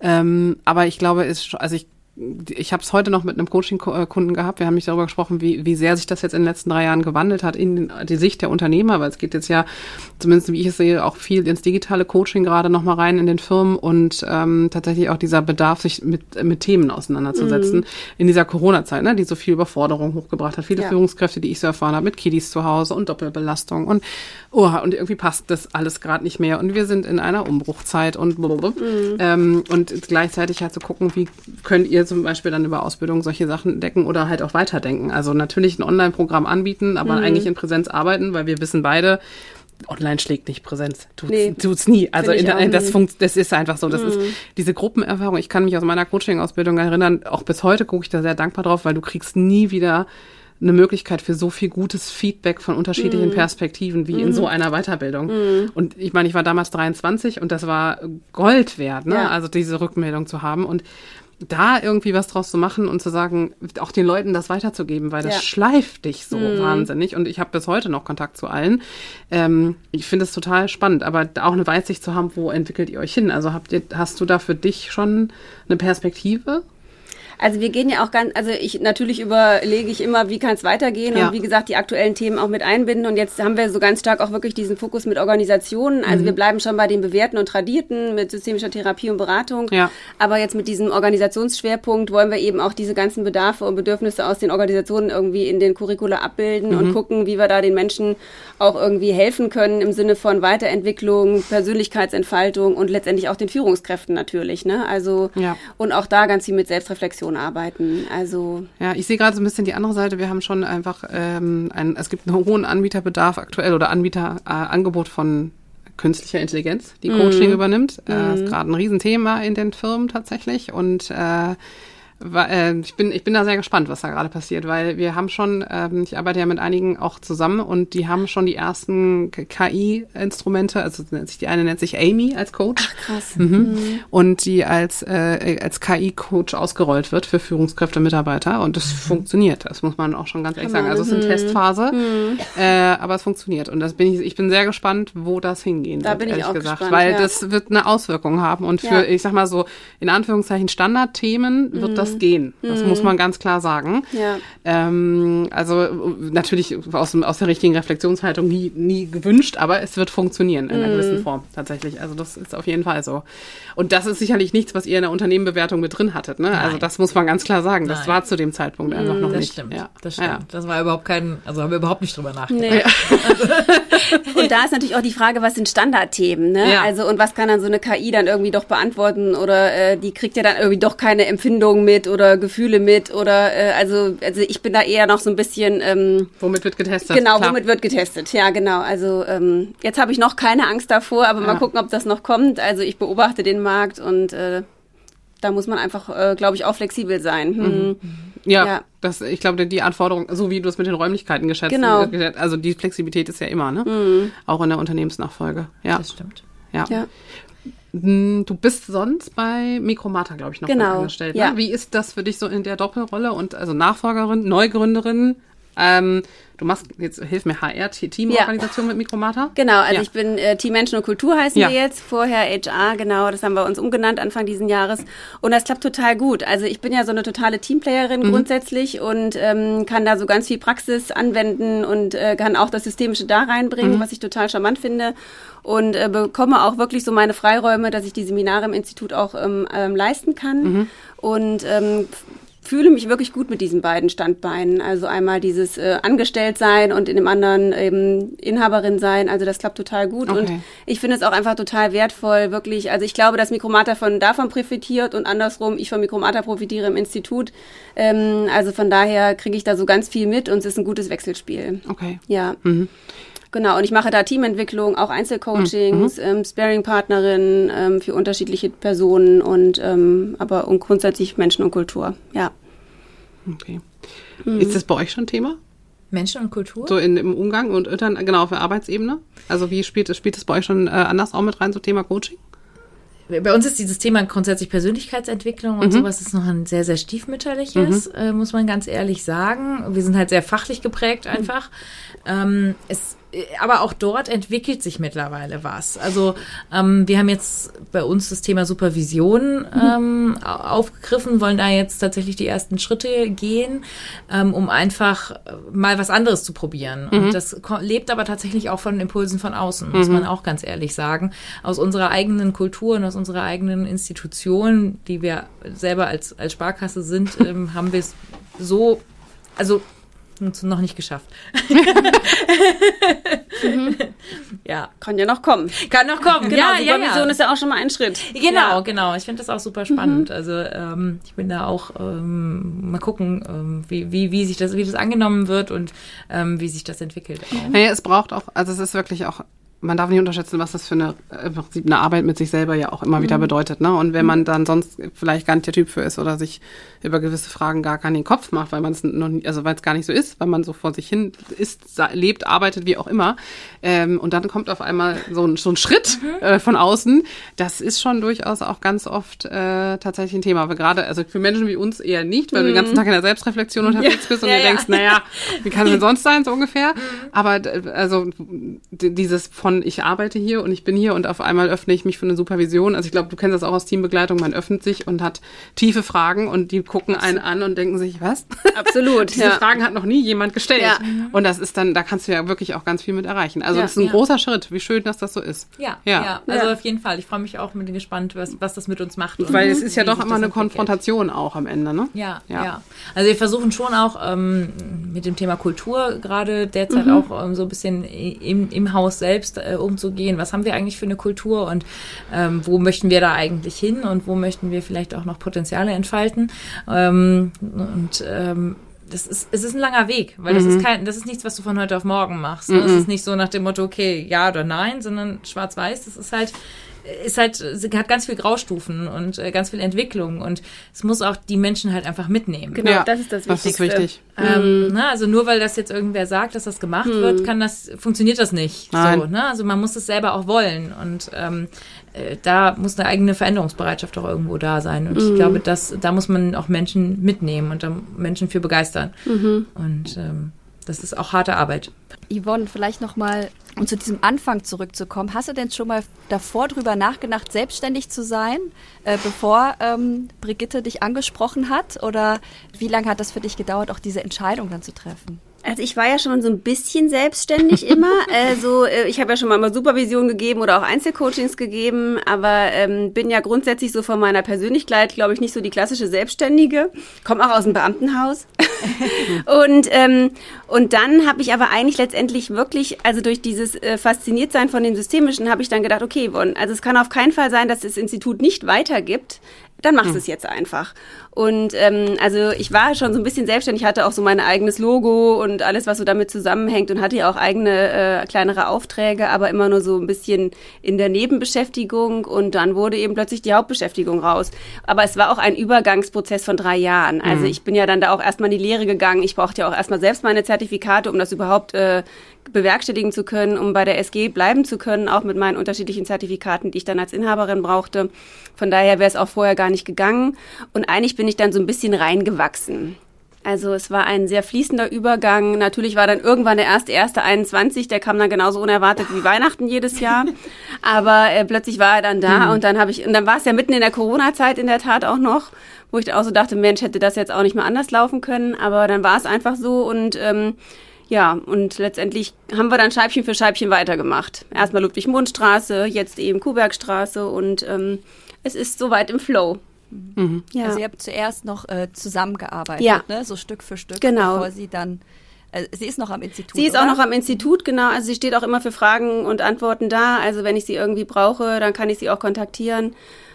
Ähm, aber ich glaube, ist, also ich ich habe es heute noch mit einem Coaching-Kunden gehabt. Wir haben nicht darüber gesprochen, wie, wie sehr sich das jetzt in den letzten drei Jahren gewandelt hat in die Sicht der Unternehmer, weil es geht jetzt ja, zumindest wie ich es sehe, auch viel ins digitale Coaching gerade nochmal rein in den Firmen und ähm, tatsächlich auch dieser Bedarf, sich mit, mit Themen auseinanderzusetzen mhm. in dieser Corona-Zeit, ne, die so viel Überforderung hochgebracht hat. Viele ja. Führungskräfte, die ich so erfahren habe, mit Kiddies zu Hause und Doppelbelastung und oh, und irgendwie passt das alles gerade nicht mehr und wir sind in einer Umbruchzeit und. Mhm. Ähm, und gleichzeitig halt zu so gucken, wie könnt ihr zum Beispiel dann über Ausbildung solche Sachen decken oder halt auch weiterdenken. Also natürlich ein Online-Programm anbieten, aber mhm. eigentlich in Präsenz arbeiten, weil wir wissen beide, Online schlägt nicht Präsenz. Tut's, nee, tut's nie. Also in, das, funkt, das ist einfach so. Das mhm. ist diese Gruppenerfahrung. Ich kann mich aus meiner Coaching-Ausbildung erinnern, auch bis heute gucke ich da sehr dankbar drauf, weil du kriegst nie wieder eine Möglichkeit für so viel gutes Feedback von unterschiedlichen mm. Perspektiven wie mm. in so mhm. einer Weiterbildung. Mm. Und ich meine, ich war damals 23 und das war Gold wert, ne? Ja. Also diese Rückmeldung zu haben und da irgendwie was draus zu machen und zu sagen, auch den Leuten das weiterzugeben, weil das ja. schleift dich so mhm. wahnsinnig. Und ich habe bis heute noch Kontakt zu allen. Ähm, ich finde es total spannend, aber auch eine Weitsicht zu haben, wo entwickelt ihr euch hin? Also habt ihr, hast du da für dich schon eine Perspektive? Also wir gehen ja auch ganz, also ich natürlich überlege ich immer, wie kann es weitergehen ja. und wie gesagt die aktuellen Themen auch mit einbinden. Und jetzt haben wir so ganz stark auch wirklich diesen Fokus mit Organisationen. Also mhm. wir bleiben schon bei den bewährten und tradierten mit systemischer Therapie und Beratung. Ja. Aber jetzt mit diesem Organisationsschwerpunkt wollen wir eben auch diese ganzen Bedarfe und Bedürfnisse aus den Organisationen irgendwie in den Curricula abbilden mhm. und gucken, wie wir da den Menschen auch irgendwie helfen können im Sinne von Weiterentwicklung, Persönlichkeitsentfaltung und letztendlich auch den Führungskräften natürlich. Ne? Also ja. und auch da ganz viel mit Selbstreflexion Organisation arbeiten. Also ja, ich sehe gerade so ein bisschen die andere Seite. Wir haben schon einfach ähm, ein, es gibt einen hohen Anbieterbedarf aktuell oder Anbieterangebot äh, von künstlicher Intelligenz, die Coaching mm. übernimmt. Äh, mm. ist gerade ein Riesenthema in den Firmen tatsächlich und äh, ich bin, ich bin da sehr gespannt, was da gerade passiert, weil wir haben schon, ähm, ich arbeite ja mit einigen auch zusammen und die haben schon die ersten KI-Instrumente, also die eine nennt sich Amy als Coach. Ach, krass. Mhm. Mhm. Und die als, äh, als KI-Coach ausgerollt wird für Führungskräfte, Mitarbeiter und das mhm. funktioniert. Das muss man auch schon ganz ehrlich sagen. Also es ist eine mhm. Testphase, mhm. äh, aber es funktioniert und das bin ich, ich bin sehr gespannt, wo das hingehen da wird, bin ich auch gesagt, gespannt, weil ja. das wird eine Auswirkung haben und für, ja. ich sag mal so, in Anführungszeichen Standardthemen wird das gehen. Das mhm. muss man ganz klar sagen. Ja. Ähm, also natürlich aus, aus der richtigen Reflexionshaltung nie, nie gewünscht, aber es wird funktionieren in einer mhm. gewissen Form tatsächlich. Also das ist auf jeden Fall so. Und das ist sicherlich nichts, was ihr in der Unternehmenbewertung mit drin hattet. Ne? Also das muss man ganz klar sagen. Das Nein. war zu dem Zeitpunkt einfach noch das nicht. Stimmt, ja. Das stimmt. Ja. Das war überhaupt kein, also haben wir überhaupt nicht drüber nachgedacht. Nee. und da ist natürlich auch die Frage, was sind Standardthemen? Ne? Ja. Also und was kann dann so eine KI dann irgendwie doch beantworten oder äh, die kriegt ja dann irgendwie doch keine Empfindungen mit oder Gefühle mit oder äh, also also ich bin da eher noch so ein bisschen ähm, womit wird getestet genau klar. womit wird getestet ja genau also ähm, jetzt habe ich noch keine Angst davor aber ja. mal gucken ob das noch kommt also ich beobachte den Markt und äh, da muss man einfach äh, glaube ich auch flexibel sein hm. mhm. Ja, ja, Das, ich glaube, die Anforderung, so wie du es mit den Räumlichkeiten geschätzt genau. also die Flexibilität ist ja immer, ne? Mhm. Auch in der Unternehmensnachfolge. Ja. Das stimmt. Ja. Ja. Mm, Du bist sonst bei Mikromata, glaube ich, noch Genau, angestellt. ja. Ne? Wie ist das für dich so in der Doppelrolle und also Nachfolgerin, Neugründerin? Ähm, du machst jetzt hilf mir HR Te- Teamorganisation mit Mikromata. Genau, also Ja. ich bin äh, Team Menschen und Kultur heißen Ja. wir jetzt. Vorher HR, genau, das haben wir uns umgenannt Anfang diesen Jahres. Und das klappt total gut. Also ich bin ja so eine totale Teamplayerin Mhm. grundsätzlich und ähm, kann da so ganz viel Praxis anwenden und äh, kann auch das Systemische da Mhm. reinbringen, was ich total charmant finde. Und äh, bekomme auch wirklich so meine Freiräume, dass ich die Seminare im Institut auch ähm, ähm, leisten kann. Mhm. Und ähm, fühle mich wirklich gut mit diesen beiden Standbeinen. Also einmal dieses äh, Angestelltsein und in dem anderen eben Inhaberin sein. Also das klappt total gut. Okay. Und ich finde es auch einfach total wertvoll, wirklich. Also ich glaube, dass Mikromata von davon profitiert und andersrum, ich von Mikromata profitiere im Institut. Ähm, also von daher kriege ich da so ganz viel mit und es ist ein gutes Wechselspiel. Okay. Ja. Genau, und ich mache da Teamentwicklung, auch Einzelcoachings, ähm, Sparing-Partnerin ähm, für unterschiedliche Personen und ähm, aber und grundsätzlich Menschen und Kultur. Ja. okay. Mhm. Ist das bei euch schon Thema? Menschen und Kultur? So in, im Umgang und dann genau auf der Arbeitsebene? Also wie spielt es spielt es bei euch schon äh, anders auch mit rein, so Thema Coaching? Bei uns ist dieses Thema grundsätzlich Persönlichkeitsentwicklung und sowas ist noch ein sehr, sehr stiefmütterliches, äh, muss man ganz ehrlich sagen. Wir sind halt sehr fachlich geprägt einfach. Ähm, es, äh, aber auch dort entwickelt sich mittlerweile was. Also ähm, wir haben jetzt bei uns das Thema Supervision ähm, au- aufgegriffen, wollen da jetzt tatsächlich die ersten Schritte gehen, ähm, um einfach äh, mal was anderes zu probieren. Und das lebt aber tatsächlich auch von Impulsen von außen, muss man auch ganz ehrlich sagen. Aus unserer eigenen Kultur und aus unserer eigenen Institution, die wir selber als, als Sparkasse sind, ähm, haben wir es so, also noch nicht geschafft. ja. Kann ja noch kommen. Kann noch kommen. Genau, ja, ja, Supervision ja. ist ja auch schon mal ein Schritt. Genau, Ja. genau. Ich finde das auch super spannend. Also ähm, ich bin da auch ähm, mal gucken, ähm, wie, wie, wie sich das, wie das angenommen wird und ähm, wie sich das entwickelt. Auch. Naja, es braucht auch, also es ist wirklich auch, man darf nicht unterschätzen, was das für eine, äh, im Prinzip eine Arbeit mit sich selber ja auch immer wieder bedeutet, ne? Und wenn man dann sonst vielleicht gar nicht der Typ für ist oder sich über gewisse Fragen gar keinen den Kopf macht, weil man es noch nie, also weil es gar nicht so ist, weil man so vor sich hin ist, lebt, arbeitet, wie auch immer, ähm, und dann kommt auf einmal so ein, so ein Schritt äh, von außen, das ist schon durchaus auch ganz oft äh, tatsächlich ein Thema. Aber gerade, also für Menschen wie uns eher nicht, weil du den ganzen Tag in der Selbstreflexion unterwegs bist und Ja, dir ja. denkst, naja, wie kann es denn sonst sein, so ungefähr. Aber d- also dieses von ich arbeite hier und ich bin hier und auf einmal öffne ich mich für eine Supervision. Also ich glaube, du kennst das auch aus Teambegleitung, man öffnet sich und hat tiefe Fragen und die gucken einen an und denken sich, was? Absolut. Diese ja. Fragen hat noch nie jemand gestellt. Ja. Und das ist dann, da kannst du ja wirklich auch ganz viel mit erreichen. Also Ja. das ist ein Ja. großer Schritt. Wie schön, dass das so ist. Ja, Ja. ja, Also Ja. auf jeden Fall. Ich freue mich auch mit gespannt, was, was das mit uns macht. und Weil es ist ja doch immer eine entwickelt. Konfrontation auch am Ende, ne? Ja, Ja. ja, Also wir versuchen schon auch ähm, mit dem Thema Kultur gerade derzeit auch ähm, so ein bisschen im, im Haus selbst äh, umzugehen. Was haben wir eigentlich für eine Kultur und ähm, wo möchten wir da eigentlich hin und wo möchten wir vielleicht auch noch Potenziale entfalten? Ähm, und ähm, das ist, es ist ein langer Weg, weil das ist kein, das ist nichts, was du von heute auf morgen machst. Ne? Es ist nicht so nach dem Motto, okay, ja oder nein, sondern schwarz-weiß. Das ist halt, ist halt, sie hat ganz viel Graustufen und äh, ganz viel Entwicklung und es muss auch die Menschen halt einfach mitnehmen. Genau, Ja, das ist das Das ist Wichtigste. wichtig. Ähm, ne, also nur weil das jetzt irgendwer sagt, dass das gemacht wird, kann das, funktioniert das nicht. Nein. So, ne? Also man muss es selber auch wollen. Und ähm, äh, da muss eine eigene Veränderungsbereitschaft auch irgendwo da sein. Und ich glaube, dass da muss man auch Menschen mitnehmen und da Menschen für begeistern. Und ähm, das ist auch harte Arbeit. Yvonne, vielleicht nochmal, um zu diesem Anfang zurückzukommen. Hast du denn schon mal davor drüber nachgedacht, selbstständig zu sein, äh, bevor ähm, Brigitte dich angesprochen hat? Oder wie lange hat das für dich gedauert, auch diese Entscheidung dann zu treffen? Also ich war ja schon so ein bisschen selbstständig immer. Also ich habe ja schon mal Supervision gegeben oder auch Einzelcoachings gegeben, aber ähm, bin ja grundsätzlich so von meiner Persönlichkeit, glaube ich, nicht so die klassische Selbstständige. Komme auch aus dem Beamtenhaus. und ähm, und dann habe ich aber eigentlich letztendlich wirklich, also durch dieses äh, Fasziniertsein von dem Systemischen, habe ich dann gedacht, okay, Yvonne, also es kann auf keinen Fall sein, dass das Institut nicht weitergibt. Dann machst du es jetzt einfach. Und ähm, also ich war schon so ein bisschen selbstständig, hatte auch so mein eigenes Logo und alles, was so damit zusammenhängt und hatte ja auch eigene äh, kleinere Aufträge, aber immer nur so ein bisschen in der Nebenbeschäftigung und dann wurde eben plötzlich die Hauptbeschäftigung raus. Aber es war auch ein Übergangsprozess von drei Jahren. Also ich bin ja dann da auch erstmal in die Karriere gegangen. Ich brauchte ja auch erstmal selbst meine Zertifikate, um das überhaupt äh, bewerkstelligen zu können, um bei der SG bleiben zu können, auch mit meinen unterschiedlichen Zertifikaten, die ich dann als Inhaberin brauchte. Von daher wäre es auch vorher gar nicht gegangen. Und eigentlich bin ich dann so ein bisschen reingewachsen. Also es war ein sehr fließender Übergang. Natürlich war dann irgendwann der erste erste 21, der kam dann genauso unerwartet wie Weihnachten jedes Jahr. Aber äh, plötzlich war er dann da mhm. und dann habe ich und dann war es ja mitten in der Corona-Zeit in der Tat auch noch, wo ich auch so dachte, Mensch, hätte das jetzt auch nicht mehr anders laufen können. Aber dann war es einfach so und ähm, ja, und letztendlich haben wir dann Scheibchen für Scheibchen weitergemacht. Erstmal Ludwig-Mund-Straße, jetzt eben Kuhbergstraße und ähm, es ist soweit im Flow. Mhm. Ja. Also ihr habt zuerst noch äh, zusammengearbeitet, ja. ne? so Stück für Stück, genau. bevor sie dann äh, Sie ist noch am Institut. Sie ist oder? auch noch am Institut, genau. Also sie steht auch immer für Fragen und Antworten da. Also wenn ich sie irgendwie brauche, dann kann ich sie auch kontaktieren.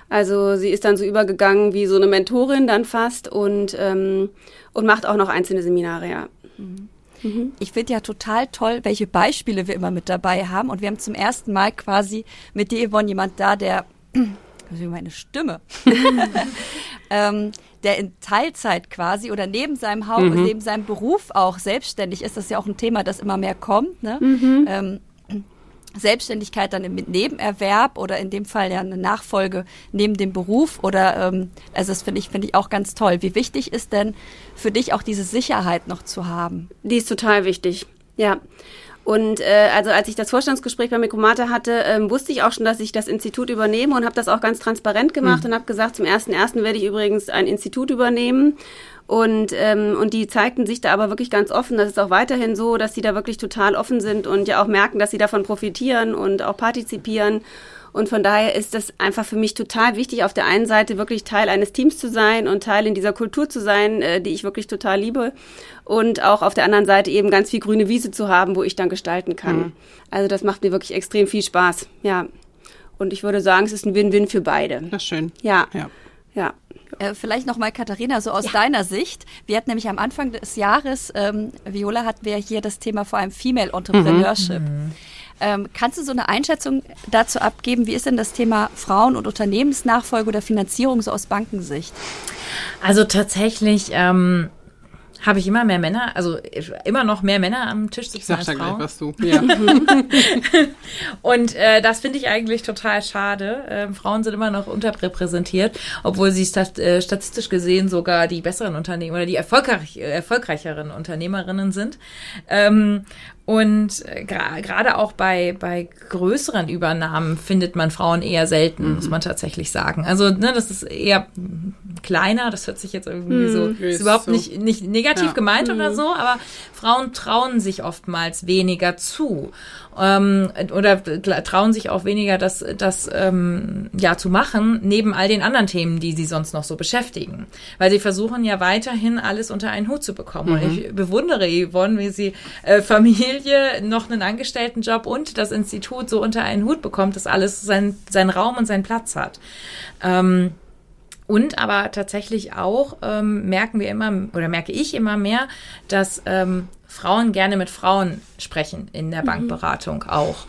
Also sie ist dann so übergegangen wie so eine Mentorin dann fast und, ähm, und macht auch noch einzelne Seminare, ja. Mhm. Mhm. Ich finde ja total toll, welche Beispiele wir immer mit dabei haben. Und wir haben zum ersten Mal quasi mit dir, Yvonne, jemand da, der meine Stimme, ähm, der in Teilzeit quasi oder neben seinem Haupt, mhm. neben seinem Beruf auch selbstständig ist. Das ist ja auch ein Thema, das immer mehr kommt. Ne? Mhm. Ähm, Selbstständigkeit dann im Nebenerwerb oder in dem Fall ja eine Nachfolge neben dem Beruf oder ähm, also das finde ich finde ich auch ganz toll. Wie wichtig ist denn für dich auch diese Sicherheit noch zu haben? Die ist total wichtig. Ja. Und äh, also als ich das Vorstandsgespräch bei Mikromata hatte, ähm, wusste ich auch schon, dass ich das Institut übernehme und habe das auch ganz transparent gemacht mhm. und habe gesagt, zum ersten ersten werde ich übrigens ein Institut übernehmen. Und, ähm, und die zeigten sich da aber wirklich ganz offen. Das ist auch weiterhin so, dass sie da wirklich total offen sind und ja auch merken, dass sie davon profitieren und auch partizipieren. Und von daher ist das einfach für mich total wichtig, auf der einen Seite wirklich Teil eines Teams zu sein und Teil in dieser Kultur zu sein, äh, die ich wirklich total liebe. Und auch auf der anderen Seite eben ganz viel grüne Wiese zu haben, wo ich dann gestalten kann. Mhm. Also das macht mir wirklich extrem viel Spaß. Ja. Und ich würde sagen, es ist ein Win-Win für beide. Das ist schön. Ja. Ja. ja. Äh, vielleicht nochmal, Katharina, so aus ja. deiner Sicht. Wir hatten nämlich am Anfang des Jahres, ähm, Viola, hatten wir hier das Thema vor allem Female Entrepreneurship. Mhm. Ähm, kannst du so eine Einschätzung dazu abgeben? Wie ist denn das Thema Frauen- und Unternehmensnachfolge oder Finanzierung so aus Bankensicht? Also tatsächlich ähm, habe ich immer mehr Männer, also immer noch mehr Männer am Tisch sitzen ich sag als Frauen. Gleich was du. Ja. und äh, das finde ich eigentlich total schade. Ähm, Frauen sind immer noch unterrepräsentiert, obwohl sie stat äh, statistisch gesehen sogar die besseren Unternehmen oder die erfolgreich erfolgreicheren Unternehmerinnen sind. Ähm, und äh, gerade auch bei, bei größeren Übernahmen findet man Frauen eher selten, mhm. muss man tatsächlich sagen. Also, ne, das ist eher kleiner, das hört sich jetzt irgendwie mhm. so, ist, ist überhaupt so. nicht, nicht negativ ja. gemeint mhm. oder so, aber Frauen trauen sich oftmals weniger zu ähm, oder trauen sich auch weniger, das, das ähm, ja zu machen, neben all den anderen Themen, die sie sonst noch so beschäftigen. Weil sie versuchen ja weiterhin alles unter einen Hut zu bekommen. Mhm. Und ich bewundere Yvonne, wie sie äh, Familie, noch einen Angestelltenjob und das Institut so unter einen Hut bekommt, dass alles sein, seinen Raum und seinen Platz hat. Ähm, und aber tatsächlich auch ähm, merken wir immer oder merke ich immer mehr, dass ähm, Frauen gerne mit Frauen sprechen in der mhm. Bankberatung auch.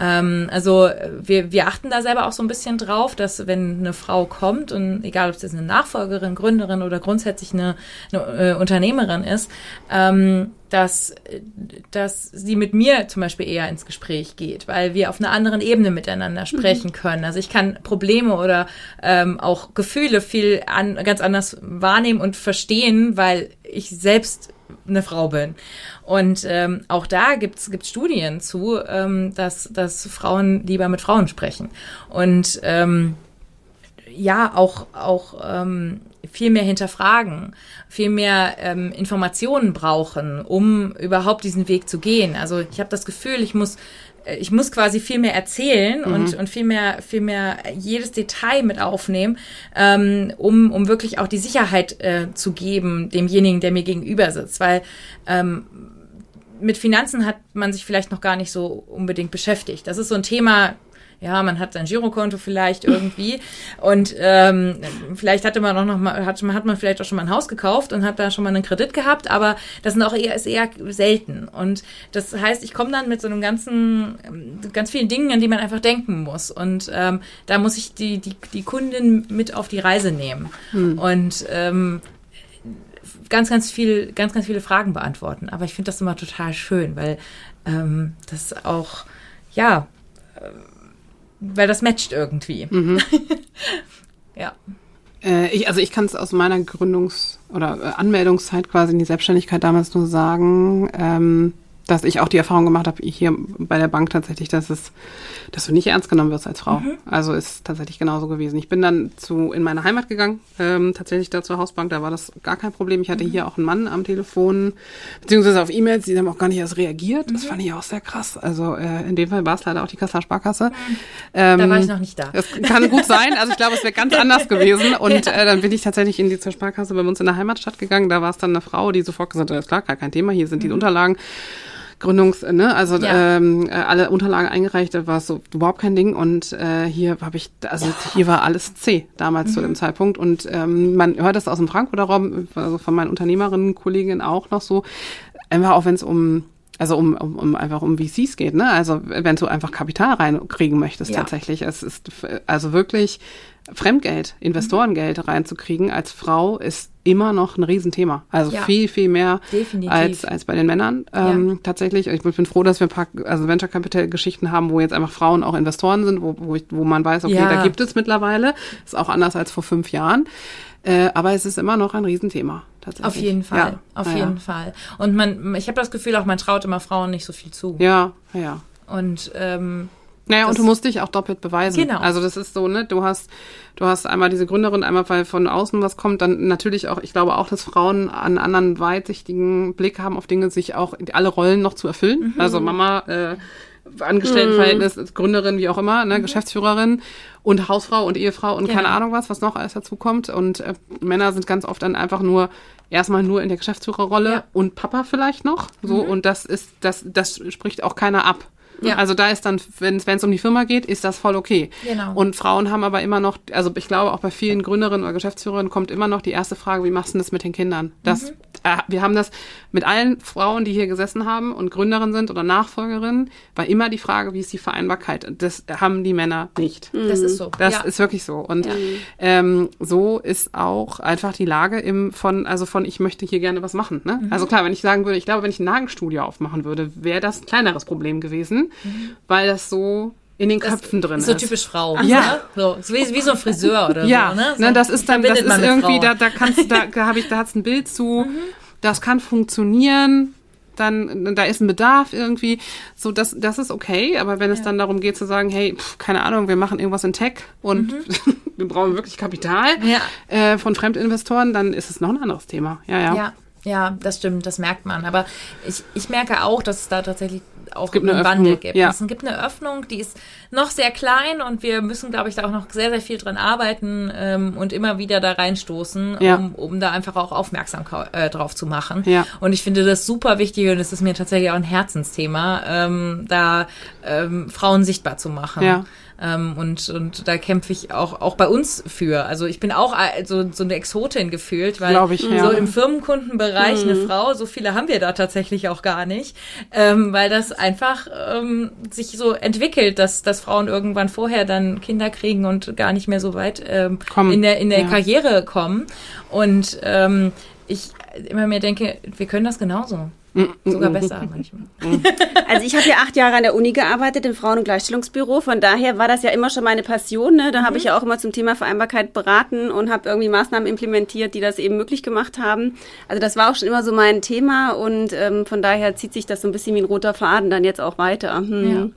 Ähm, also wir, wir achten da selber auch so ein bisschen drauf, dass wenn eine Frau kommt und egal ob es jetzt eine Nachfolgerin, Gründerin oder grundsätzlich eine, eine äh, Unternehmerin ist, ähm, dass, dass sie mit mir zum Beispiel eher ins Gespräch geht, weil wir auf einer anderen Ebene miteinander sprechen mhm. können. Also ich kann Probleme oder ähm, auch Gefühle viel an, ganz anders wahrnehmen und verstehen, weil ich selbst eine Frau bin. Und ähm, auch da gibt's gibt's Studien zu, ähm, dass, dass Frauen lieber mit Frauen sprechen. Und ähm, ja, auch, auch ähm, viel mehr hinterfragen, viel mehr ähm, Informationen brauchen, um überhaupt diesen Weg zu gehen. Also ich habe das Gefühl, ich muss ich muss quasi viel mehr erzählen mhm. und, und viel mehr, viel mehr jedes Detail mit aufnehmen, ähm, um, um wirklich auch die Sicherheit äh, zu geben, demjenigen, der mir gegenüber sitzt. Weil ähm, mit Finanzen hat man sich vielleicht noch gar nicht so unbedingt beschäftigt. Das ist so ein Thema, ja, man hat sein Girokonto vielleicht irgendwie und ähm, vielleicht hatte man auch noch mal, hat, hat man vielleicht auch schon mal ein Haus gekauft und hat da schon mal einen Kredit gehabt, aber das sind auch eher, ist eher selten. Und das heißt, ich komme dann mit so einem ganzen, ganz vielen Dingen, an die man einfach denken muss. Und ähm, da muss ich die, die, die Kundin mit auf die Reise nehmen. Hm. Und ähm, ganz, ganz viel, ganz, ganz viele Fragen beantworten. Aber ich finde das immer total schön, weil ähm, das auch, ja, weil das matcht irgendwie. Mhm. ja. Äh, ich, also ich kann es aus meiner Gründungs- oder äh, Anmeldungszeit quasi in die Selbstständigkeit damals nur sagen, ähm, dass ich auch die Erfahrung gemacht habe, hier bei der Bank tatsächlich, dass es, dass du nicht ernst genommen wirst als Frau. Mhm. Also ist tatsächlich genauso gewesen. Ich bin dann zu in meine Heimat gegangen, ähm, tatsächlich da zur Hausbank, da war das gar kein Problem. Ich hatte mhm. hier auch einen Mann am Telefon, beziehungsweise auf E-Mails, die haben auch gar nicht erst reagiert. Mhm. Das fand ich auch sehr krass. Also äh, in dem Fall war es leider auch die Kasseler Sparkasse. Ähm, da war ich noch nicht da. Das kann gut sein. Also ich glaube, es wäre ganz anders gewesen. Und ja. äh, dann bin ich tatsächlich in die zur Sparkasse bei uns in der Heimatstadt gegangen. Da war es dann eine Frau, die sofort gesagt hat, ist klar, gar kein Thema, hier sind die mhm. Unterlagen. Gründungs, ne, also ja. ähm, äh, alle Unterlagen eingereicht, da war so überhaupt kein Ding und äh, hier habe ich, also hier war alles C damals mhm. zu dem mhm. Zeitpunkt und ähm, man hört das aus dem Frankfurter Raum, also von meinen Unternehmerinnen, Kolleginnen auch noch so, einfach auch wenn es um also um, um, um einfach um VCs geht, ne? Also wenn du einfach Kapital reinkriegen möchtest ja. tatsächlich. Es ist also wirklich Fremdgeld, Investorengeld mhm. reinzukriegen als Frau ist immer noch ein Riesenthema. Also ja. viel, viel mehr als, als bei den Männern ähm, ja. tatsächlich. Ich bin froh, dass wir ein paar also Venture Capital Geschichten haben, wo jetzt einfach Frauen auch Investoren sind, wo, wo, ich, wo man weiß, okay, ja. da gibt es mittlerweile. Ist auch anders als vor fünf Jahren. Äh, aber es ist immer noch ein Riesenthema. Tatsächlich. Auf jeden Fall, auf jeden Fall. Und man, ich habe das Gefühl, auch man traut immer Frauen nicht so viel zu. Ja, ja. Und ähm, naja, und du musst dich auch doppelt beweisen. Genau. Also das ist so, ne, du hast, du hast einmal diese Gründerin, einmal weil von außen was kommt, dann natürlich auch, ich glaube auch, dass Frauen einen anderen weitsichtigen Blick haben auf Dinge, sich auch alle Rollen noch zu erfüllen. Mhm. Also Mama, äh, Angestelltenverhältnis, mhm. Gründerin, wie auch immer, ne, mhm. Geschäftsführerin und Hausfrau und Ehefrau und ja. keine Ahnung was, was noch alles dazu kommt. Und äh, Männer sind ganz oft dann einfach nur erstmal nur in der Geschäftsführerrolle ja. und Papa vielleicht noch. So, mhm. und das ist, das, das spricht auch keiner ab. Ja. Also da ist dann, wenn es um die Firma geht, ist das voll okay. Genau. Und Frauen haben aber immer noch, also ich glaube auch bei vielen Gründerinnen oder Geschäftsführerinnen kommt immer noch die erste Frage, wie machst du das mit den Kindern? Das, mhm. Äh, wir haben das mit allen Frauen, die hier gesessen haben und Gründerinnen sind oder Nachfolgerinnen, war immer die Frage, wie ist die Vereinbarkeit? Das haben die Männer nicht. Mhm. Das ist so. Das ja. ist wirklich so. Und ja. ähm, so ist auch einfach die Lage im von, also von ich möchte hier gerne was machen. Ne? Mhm. Also klar, wenn ich sagen würde, ich glaube, wenn ich ein Nagelstudio aufmachen würde, wäre das ein kleineres Problem gewesen mhm. weil das so in den Köpfen das drin ist. So typisch Frau. Ja. Ne? So, wie, wie so ein Friseur oder ja. so. Ne? So, ne, das ist dann, das ist irgendwie, da, da kannst du, da, da habe ich, da hat's ein Bild zu, mhm. das kann funktionieren, dann, da ist ein Bedarf irgendwie, so, das, das ist okay, aber wenn ja. es dann darum geht zu sagen, hey, pf, keine Ahnung, wir machen irgendwas in Tech und mhm. wir brauchen wirklich Kapital ja. äh, von Fremdinvestoren, dann ist es noch ein anderes Thema. Ja, ja. Ja, ja das stimmt, das merkt man. Aber ich, ich merke auch, dass es da tatsächlich auch es gibt einen Wandel gibt. Ja. Es gibt eine Öffnung, die ist noch sehr klein und wir müssen, glaube ich, da auch noch sehr, sehr viel dran arbeiten ähm, und immer wieder da reinstoßen, ja. um, um da einfach auch aufmerksam äh, drauf zu machen. Ja. Und ich finde das super wichtig und es ist mir tatsächlich auch ein Herzensthema, ähm, da ähm, Frauen sichtbar zu machen. Ja. Ähm, und, und da kämpfe ich auch, auch bei uns für. Also ich bin auch so, so eine Exotin gefühlt, weil ich, so ja. im Firmenkundenbereich mhm. eine Frau, so viele haben wir da tatsächlich auch gar nicht, ähm, weil das einfach ähm, sich so entwickelt, dass, dass Frauen irgendwann vorher dann Kinder kriegen und gar nicht mehr so weit ähm, in der, in der ja. Karriere kommen. Und ähm, ich immer mehr denke, wir können das genauso. Sogar besser manchmal. Also ich habe ja acht Jahre an der Uni gearbeitet im Frauen- und Gleichstellungsbüro. Von daher war das ja immer schon meine Passion. Ne? Da mhm. habe ich ja auch immer zum Thema Vereinbarkeit beraten und habe irgendwie Maßnahmen implementiert, die das eben möglich gemacht haben. Also das war auch schon immer so mein Thema und ähm, von daher zieht sich das so ein bisschen wie ein roter Faden dann jetzt auch weiter. Hm. Ja.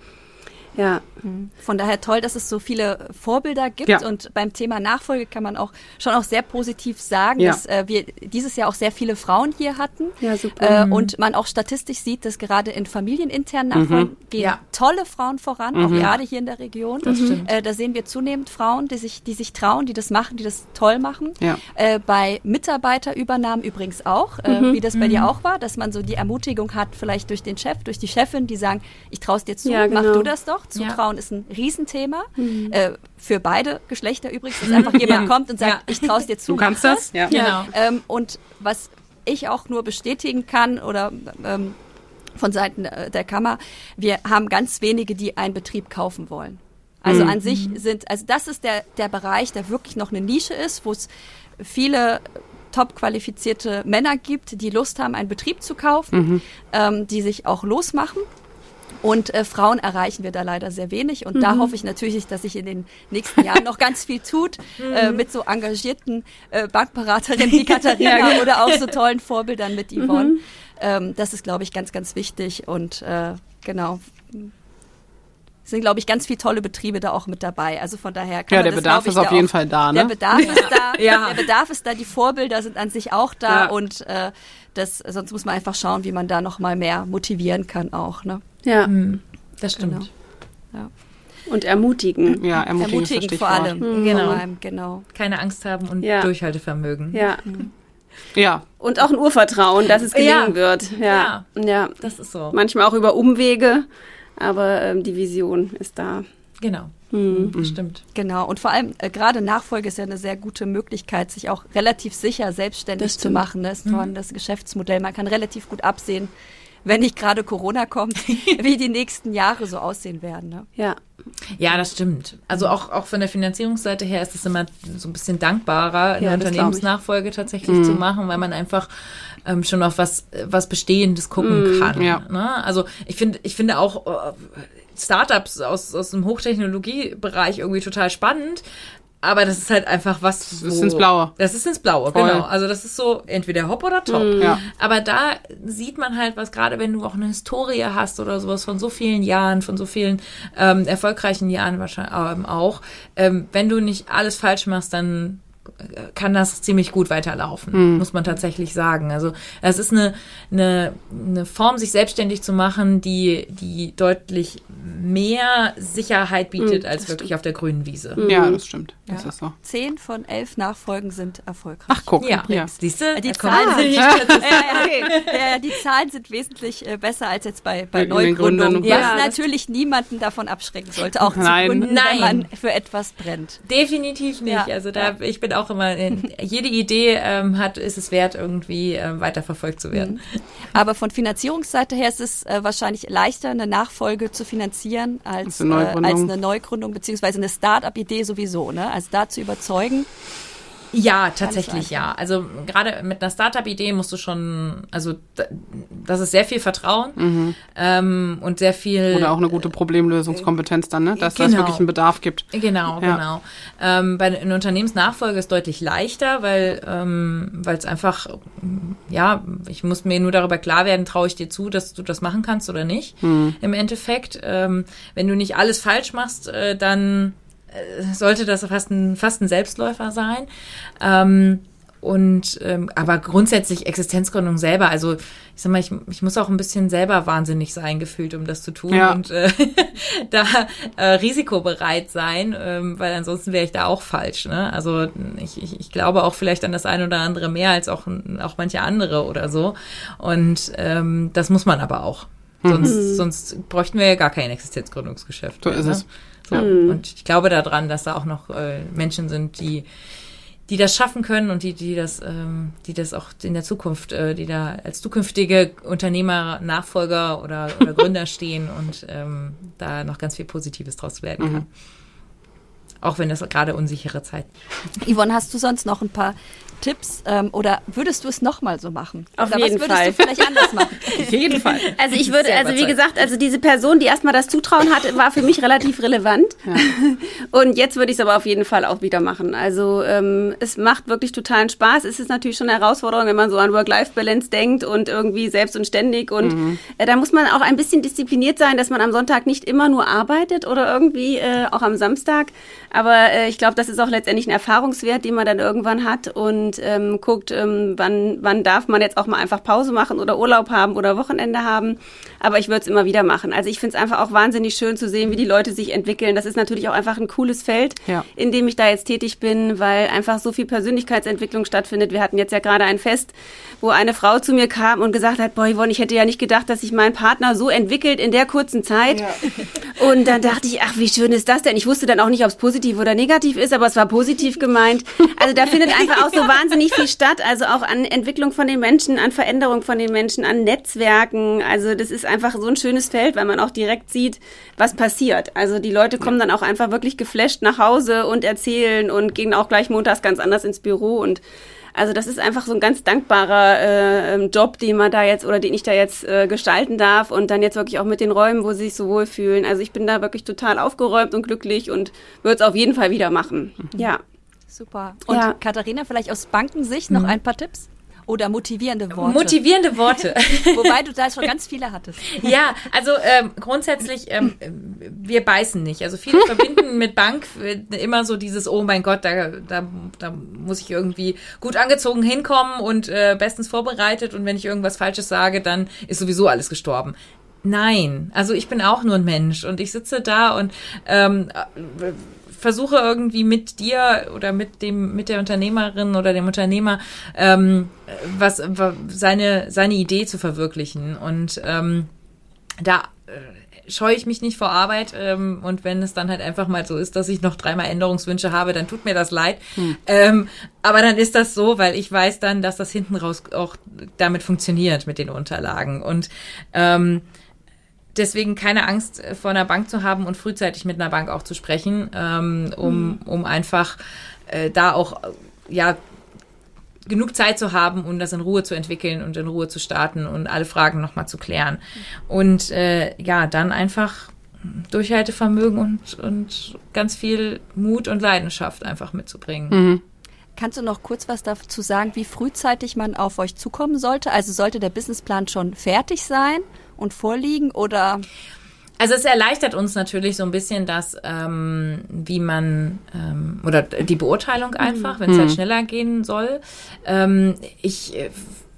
Ja. Mhm. Von daher toll, dass es so viele Vorbilder gibt ja. und beim Thema Nachfolge kann man auch schon auch sehr positiv sagen, ja. dass äh, wir dieses Jahr auch sehr viele Frauen hier hatten. Ja, super. Äh, mhm. Und man auch statistisch sieht, dass gerade in familieninternen Nachfolgen mhm. gehen ja. tolle Frauen voran, auch mhm. gerade hier in der Region. Das stimmt. Äh, da sehen wir zunehmend Frauen, die sich, die sich trauen, die das machen, die das toll machen. Ja. Äh, bei Mitarbeiterübernahmen übrigens auch, äh, mhm. wie das bei dir mhm. auch war, dass man so die Ermutigung hat, vielleicht durch den Chef, durch die Chefin, die sagen, ich traue es dir zu, genau. mach du das doch. Zutrauen ja. ist ein Riesenthema. Mhm. Äh, für beide Geschlechter übrigens, dass einfach jemand ja. kommt und sagt, ja. ich traue es dir zu. Du kannst das. Ja. Genau. Ähm, und was ich auch nur bestätigen kann oder ähm, von Seiten der Kammer, wir haben ganz wenige, die einen Betrieb kaufen wollen. Also mhm. an sich sind, also das ist der, der Bereich, der wirklich noch eine Nische ist, wo es viele top qualifizierte Männer gibt, die Lust haben, einen Betrieb zu kaufen, ähm, die sich auch losmachen. Und äh, Frauen erreichen wir da leider sehr wenig. Und da hoffe ich natürlich, dass sich in den nächsten Jahren noch ganz viel tut äh, mit so engagierten äh, Bankberaterinnen wie Katharina oder auch so tollen Vorbildern mit Yvonne. Ähm, das ist, glaube ich, ganz, ganz wichtig. Und äh, genau. Es sind, glaube ich, ganz viele tolle Betriebe da auch mit dabei. Also von daher kann Ja, man der das, Bedarf ich, ist auf jeden auch, Fall da, Der ne? Bedarf ist da. Ja. Der Bedarf ist da. Die Vorbilder sind an sich auch da. Ja. Und äh, das, sonst muss man einfach schauen, wie man da noch mal mehr motivieren kann auch. Ne? Ja. Das stimmt. Genau. Und ermutigen. Ja, ermutigen, Ermutigen vor allem. Genau. Vor allem, genau. Keine Angst haben und Ja. Durchhaltevermögen. Ja. Ja, Und auch ein Urvertrauen, dass es gelingen Ja. wird. Ja. ja. Das ist so. Manchmal auch über Umwege, aber ähm, die Vision ist da. Genau. Hm. Das stimmt. Genau. Und vor allem, äh, gerade Nachfolge ist ja eine sehr gute Möglichkeit, sich auch relativ sicher selbstständig zu machen. Das ist mhm. das Geschäftsmodell. Man kann relativ gut absehen, wenn nicht gerade Corona kommt, wie die nächsten Jahre so aussehen werden. Ne? Ja. Ja, das stimmt. Also auch, auch von der Finanzierungsseite her ist es immer so ein bisschen dankbarer, eine Ja, ich. Unternehmensnachfolge tatsächlich zu machen, weil man einfach ähm, schon auf was, was Bestehendes gucken kann. ja. Ne? Also ich finde, ich finde auch äh, Startups aus, aus dem Hochtechnologiebereich irgendwie total spannend. Aber das ist halt einfach was. Das ist ins Blaue. Das ist ins Blaue, Voll. genau. Also das ist so entweder hopp oder top. Ja. Aber da sieht man halt, was gerade wenn du auch eine Historie hast oder sowas von so vielen Jahren, von so vielen ähm, erfolgreichen Jahren wahrscheinlich ähm, auch, ähm, wenn du nicht alles falsch machst, dann kann das ziemlich gut weiterlaufen, muss man tatsächlich sagen. Also es ist eine, eine, eine Form, sich selbstständig zu machen, die, die deutlich mehr Sicherheit bietet als wirklich auf der grünen Wiese. ja, das stimmt. Das Ja. ist so. Zehn von elf Nachfolgen sind erfolgreich. Ach, guck. Ja, ja. siehst du? Die Zahlen sind, ja, ja, die Zahlen sind wesentlich äh, besser als jetzt bei, bei Neugründungen, was Ja, natürlich niemanden davon abschrecken sollte, auch Nein. zu gründen, Nein. wenn man für etwas brennt. Definitiv nicht. Ja. Also da, ich bin auch immer, jede Idee ähm, hat, ist es wert, irgendwie ähm, weiterverfolgt zu werden. Aber von Finanzierungsseite her ist es äh, wahrscheinlich leichter, eine Nachfolge zu finanzieren als, Als eine äh, Neugründung. als eine Neugründung beziehungsweise eine Start-up-Idee sowieso. Ne? Also da zu überzeugen. Ja, tatsächlich ja. Also gerade mit einer Startup-Idee musst du schon, also da- das ist sehr viel Vertrauen ähm, und sehr viel. Oder auch eine gute Problemlösungskompetenz dann, ne? Dass das Genau. wirklich einen Bedarf gibt. Genau, Ja. genau. Ähm, bei einer Unternehmensnachfolge ist deutlich leichter, weil ähm, weil es einfach, ja, ich muss mir nur darüber klar werden, traue ich dir zu, dass du das machen kannst oder nicht. Im Endeffekt, ähm, wenn du nicht alles falsch machst, äh, dann sollte das fast ein, fast ein Selbstläufer sein. Ähm, und ähm, aber grundsätzlich Existenzgründung selber, also ich sag mal, ich, ich muss auch ein bisschen selber wahnsinnig sein gefühlt, um das zu tun Ja. und äh, da äh, risikobereit sein, ähm, weil ansonsten wäre ich da auch falsch. Ne? Also ich, ich, ich glaube auch vielleicht an das eine oder andere mehr als auch auch manche andere oder so. Und ähm, das muss man aber auch. Sonst, sonst bräuchten wir ja gar kein Existenzgründungsgeschäft. So mehr, ist ne? es. So. Und ich glaube daran, dass da auch noch äh, Menschen sind, die die das schaffen können und die, die das, ähm, die das auch in der Zukunft, äh, die da als zukünftige Unternehmer, Nachfolger oder, oder Gründer stehen und ähm, da noch ganz viel Positives draus werden kann. Auch wenn das gerade unsichere Zeiten. Yvonne, hast du sonst noch ein paar Tipps ähm, oder würdest du es nochmal so machen? Auf oder jeden was würdest Fall. du vielleicht anders machen? Auf jeden Fall. Also ich würde, Sehr also wie gesagt, also diese Person, die erstmal das Zutrauen hatte, war für mich relativ relevant. Und jetzt würde ich es aber auf jeden Fall auch wieder machen. Also ähm, es macht wirklich totalen Spaß. Es ist natürlich schon eine Herausforderung, wenn man so an Work-Life-Balance denkt und irgendwie selbst und ständig. Und äh, da muss man auch ein bisschen diszipliniert sein, dass man am Sonntag nicht immer nur arbeitet oder irgendwie äh, auch am Samstag. Aber äh, ich glaube, das ist auch letztendlich ein Erfahrungswert, den man dann irgendwann hat und ähm, guckt, ähm, wann, wann darf man jetzt auch mal einfach Pause machen oder Urlaub haben oder Wochenende haben. Aber ich würde es immer wieder machen. Also ich finde es einfach auch wahnsinnig schön zu sehen, wie die Leute sich entwickeln. Das ist natürlich auch einfach ein cooles Feld, Ja. in dem ich da jetzt tätig bin, weil einfach so viel Persönlichkeitsentwicklung stattfindet. Wir hatten jetzt ja gerade ein Fest, wo eine Frau zu mir kam und gesagt hat, boah, Yvonne, ich hätte ja nicht gedacht, dass sich mein Partner so entwickelt in der kurzen Zeit. Und dann dachte ich, ach, wie schön ist das denn? Ich wusste dann auch nicht, ob es positiv oder negativ ist, aber es war positiv gemeint. Also da findet einfach auch so wahnsinnig viel statt, also auch an Entwicklung von den Menschen, an Veränderung von den Menschen, an Netzwerken. Also das ist einfach so ein schönes Feld, weil man auch direkt sieht, was passiert. Also die Leute kommen dann auch einfach wirklich geflasht nach Hause und erzählen und gehen auch gleich montags ganz anders ins Büro und also das ist einfach so ein ganz dankbarer äh, Job, den man da jetzt oder den ich da jetzt äh, gestalten darf und dann jetzt wirklich auch mit den Räumen, wo sie sich so wohlfühlen. Also ich bin da wirklich total aufgeräumt und glücklich und würde es auf jeden Fall wieder machen. Mhm. Ja. Super. Und ja. Katharina, vielleicht aus Bankensicht noch mhm. ein paar Tipps? Oder motivierende Worte. Motivierende Worte. Wobei du da schon ganz viele hattest. Ja, also ähm, grundsätzlich, ähm, wir beißen nicht. Also viele verbinden mit Bank immer so dieses, oh mein Gott, da, da, da muss ich irgendwie gut angezogen hinkommen und äh, bestens vorbereitet und wenn ich irgendwas Falsches sage, dann ist sowieso alles gestorben. Nein, also ich bin auch nur ein Mensch und ich sitze da und ähm, versuche irgendwie mit dir oder mit dem mit der Unternehmerin oder dem Unternehmer ähm, was seine seine Idee zu verwirklichen und ähm, da äh, scheue ich mich nicht vor Arbeit ähm, und wenn es dann halt einfach mal so ist, dass ich noch dreimal Änderungswünsche habe, dann tut mir das leid. Hm. Ähm, aber dann ist das so, weil ich weiß dann, dass das hinten raus auch damit funktioniert mit den Unterlagen und ähm, deswegen keine Angst äh, vor einer Bank zu haben und frühzeitig mit einer Bank auch zu sprechen, ähm, um, mhm. um einfach äh, da auch ja genug Zeit zu haben, um das in Ruhe zu entwickeln und in Ruhe zu starten und alle Fragen nochmal zu klären. Und äh, ja, dann einfach Durchhaltevermögen und, und ganz viel Mut und Leidenschaft einfach mitzubringen. Mhm. Kannst du noch kurz was dazu sagen, wie frühzeitig man auf euch zukommen sollte? Also sollte der Businessplan schon fertig sein? Und vorliegen oder? Also es erleichtert uns natürlich so ein bisschen das, ähm, wie man ähm, oder die Beurteilung einfach, mhm. wenn es halt mhm. schneller gehen soll. Ähm, ich äh,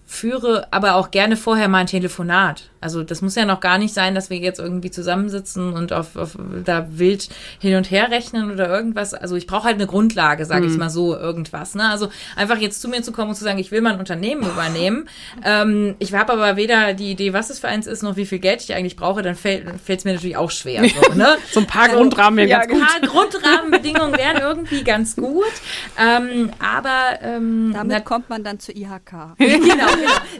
führe aber auch gerne vorher mal ein Telefonat. Also das muss ja noch gar nicht sein, dass wir jetzt irgendwie zusammensitzen und auf, auf da wild hin und her rechnen oder irgendwas. Also ich brauche halt eine Grundlage, sage mhm. ich mal so, irgendwas. Ne? Also einfach jetzt zu mir zu kommen und zu sagen, ich will mal ein Unternehmen übernehmen. Ähm, ich habe aber weder die Idee, was es für eins ist, noch wie viel Geld ich eigentlich brauche, dann fällt es mir natürlich auch schwer. So, ne? so ein paar also, Grundrahmen wären ja, ganz gut. Ein paar Grundrahmenbedingungen wären irgendwie ganz gut. Ähm, aber ähm, damit na, kommt man dann zur IHK. genau, genau.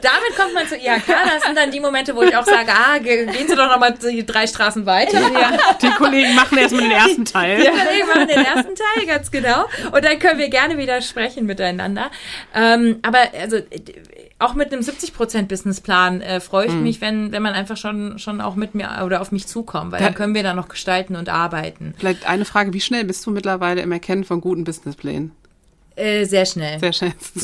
Damit kommt man zur IHK. Das sind dann die Momente, wo ich auch sage, ah, gehen Sie doch nochmal die drei Straßen weiter. Ja, die Kollegen machen erstmal den ersten Teil. Die Kollegen machen den ersten Teil, ganz genau. Und dann können wir gerne wieder sprechen miteinander. Ähm, aber also auch mit einem 70% Businessplan äh, freue ich mhm. mich, wenn, wenn man einfach schon, schon auch mit mir oder auf mich zukommt, weil da, dann können wir da noch gestalten und arbeiten. Vielleicht eine Frage, wie schnell bist du mittlerweile im Erkennen von guten Businessplänen? Äh, sehr schnell. Sehr schnell.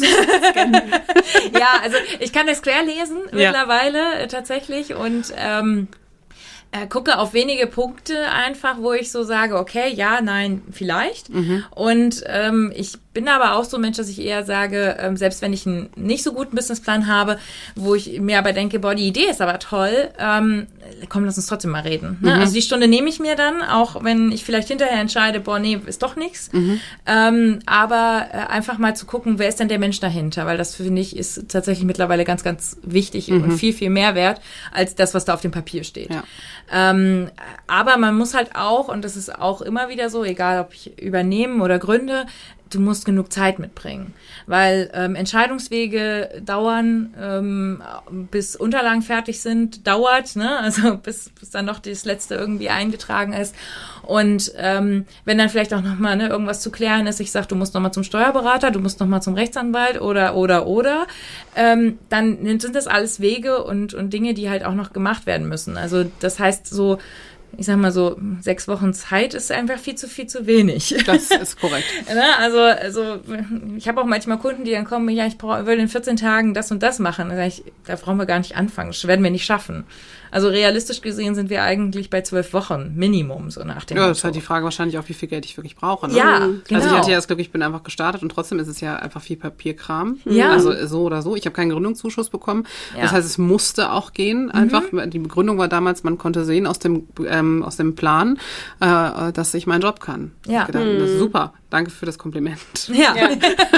ja, also ich kann das quer lesen ja. mittlerweile äh, tatsächlich und ähm, äh, gucke auf wenige Punkte einfach, wo ich so sage, okay, ja, nein, vielleicht. Mhm. Und ähm, ich bin aber auch so ein Mensch, dass ich eher sage, ähm, selbst wenn ich einen nicht so guten Businessplan habe, wo ich mir aber denke, boah, die Idee ist aber toll, ähm, komm, lass uns trotzdem mal reden. Ne? Mhm. Also die Stunde nehme ich mir dann, auch wenn ich vielleicht hinterher entscheide, boah, nee, ist doch nichts. Mhm. Ähm, aber äh, einfach mal zu gucken, wer ist denn der Mensch dahinter? Weil das, finde ich, ist tatsächlich mittlerweile ganz, ganz wichtig mhm. und viel, viel mehr wert als das, was da auf dem Papier steht. Ja. Ähm, aber man muss halt auch, und das ist auch immer wieder so, egal ob ich übernehmen oder gründe, du musst genug Zeit mitbringen, weil ähm, Entscheidungswege dauern, ähm, bis Unterlagen fertig sind, dauert, ne? also bis, bis dann noch das letzte irgendwie eingetragen ist. Und ähm, wenn dann vielleicht auch nochmal ne, irgendwas zu klären ist, ich sag, du musst nochmal zum Steuerberater, du musst nochmal zum Rechtsanwalt oder, oder, oder, ähm, dann sind das alles Wege und, und Dinge, die halt auch noch gemacht werden müssen. Also das heißt so, ich sag mal so, sechs Wochen Zeit ist einfach viel zu viel zu wenig. Das ist korrekt. Ne, also, also ich habe auch manchmal Kunden, die dann kommen, ja, ich brauche, will in 14 Tagen das und das machen. Da, ich, da brauchen wir gar nicht anfangen. Das werden wir nicht schaffen. Also realistisch gesehen sind wir eigentlich bei zwölf Wochen Minimum, so nach dem Ja, das ist halt die Frage wahrscheinlich auch, wie viel Geld ich wirklich brauche. Ne? Ja, genau. Also ich genau. hatte ja das Glück, ich bin einfach gestartet und trotzdem ist es ja einfach viel Papierkram. Ja. Also so oder so. Ich habe keinen Gründungszuschuss bekommen. Ja. Das heißt, es musste auch gehen einfach. Mhm. Die Begründung war damals, man konnte sehen aus dem, ähm, aus dem Plan, äh, dass ich meinen Job kann. Ja. Gedacht, mhm. Das ist super. Danke für das Kompliment. Ja. ja.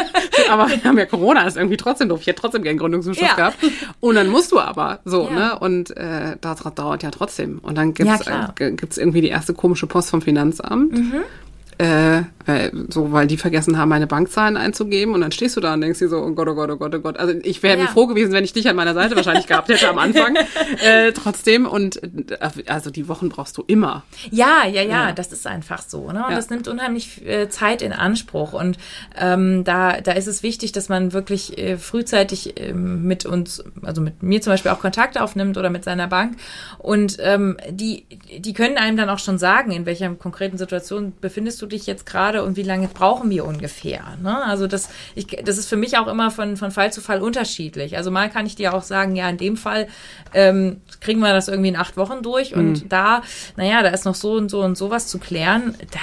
aber wir haben ja Corona, ist irgendwie trotzdem doof. Ich hätte trotzdem gern Gründungszuschuss ja. gehabt. Und dann musst du aber so, ja. ne? Und äh, das dauert ja trotzdem. Und dann gibt's ja, äh, gibt's irgendwie die erste komische Post vom Finanzamt. Mhm. Äh, weil, so, weil die vergessen haben, meine Bankzahlen einzugeben und dann stehst du da und denkst dir so, oh Gott, oh Gott, oh Gott, oh Gott. Also ich wäre Ja. froh gewesen, wenn ich dich an meiner Seite wahrscheinlich gehabt hätte am Anfang. äh, trotzdem und äh, also die Wochen brauchst du immer. Ja, ja, ja, Ja. das ist einfach so. Ne? Und Ja. das nimmt unheimlich äh, Zeit in Anspruch. Und ähm, da, da ist es wichtig, dass man wirklich äh, frühzeitig ähm, mit uns, also mit mir zum Beispiel auch Kontakt aufnimmt oder mit seiner Bank. Und ähm, die, die können einem dann auch schon sagen, in welcher konkreten Situation befindest du dich jetzt gerade und wie lange brauchen wir ungefähr. Ne? Also das, ich, das ist für mich auch immer von, von Fall zu Fall unterschiedlich. Also mal kann ich dir auch sagen, ja, in dem Fall ähm, kriegen wir das irgendwie in acht Wochen durch und da, naja, da ist noch so und so und sowas zu klären. Da,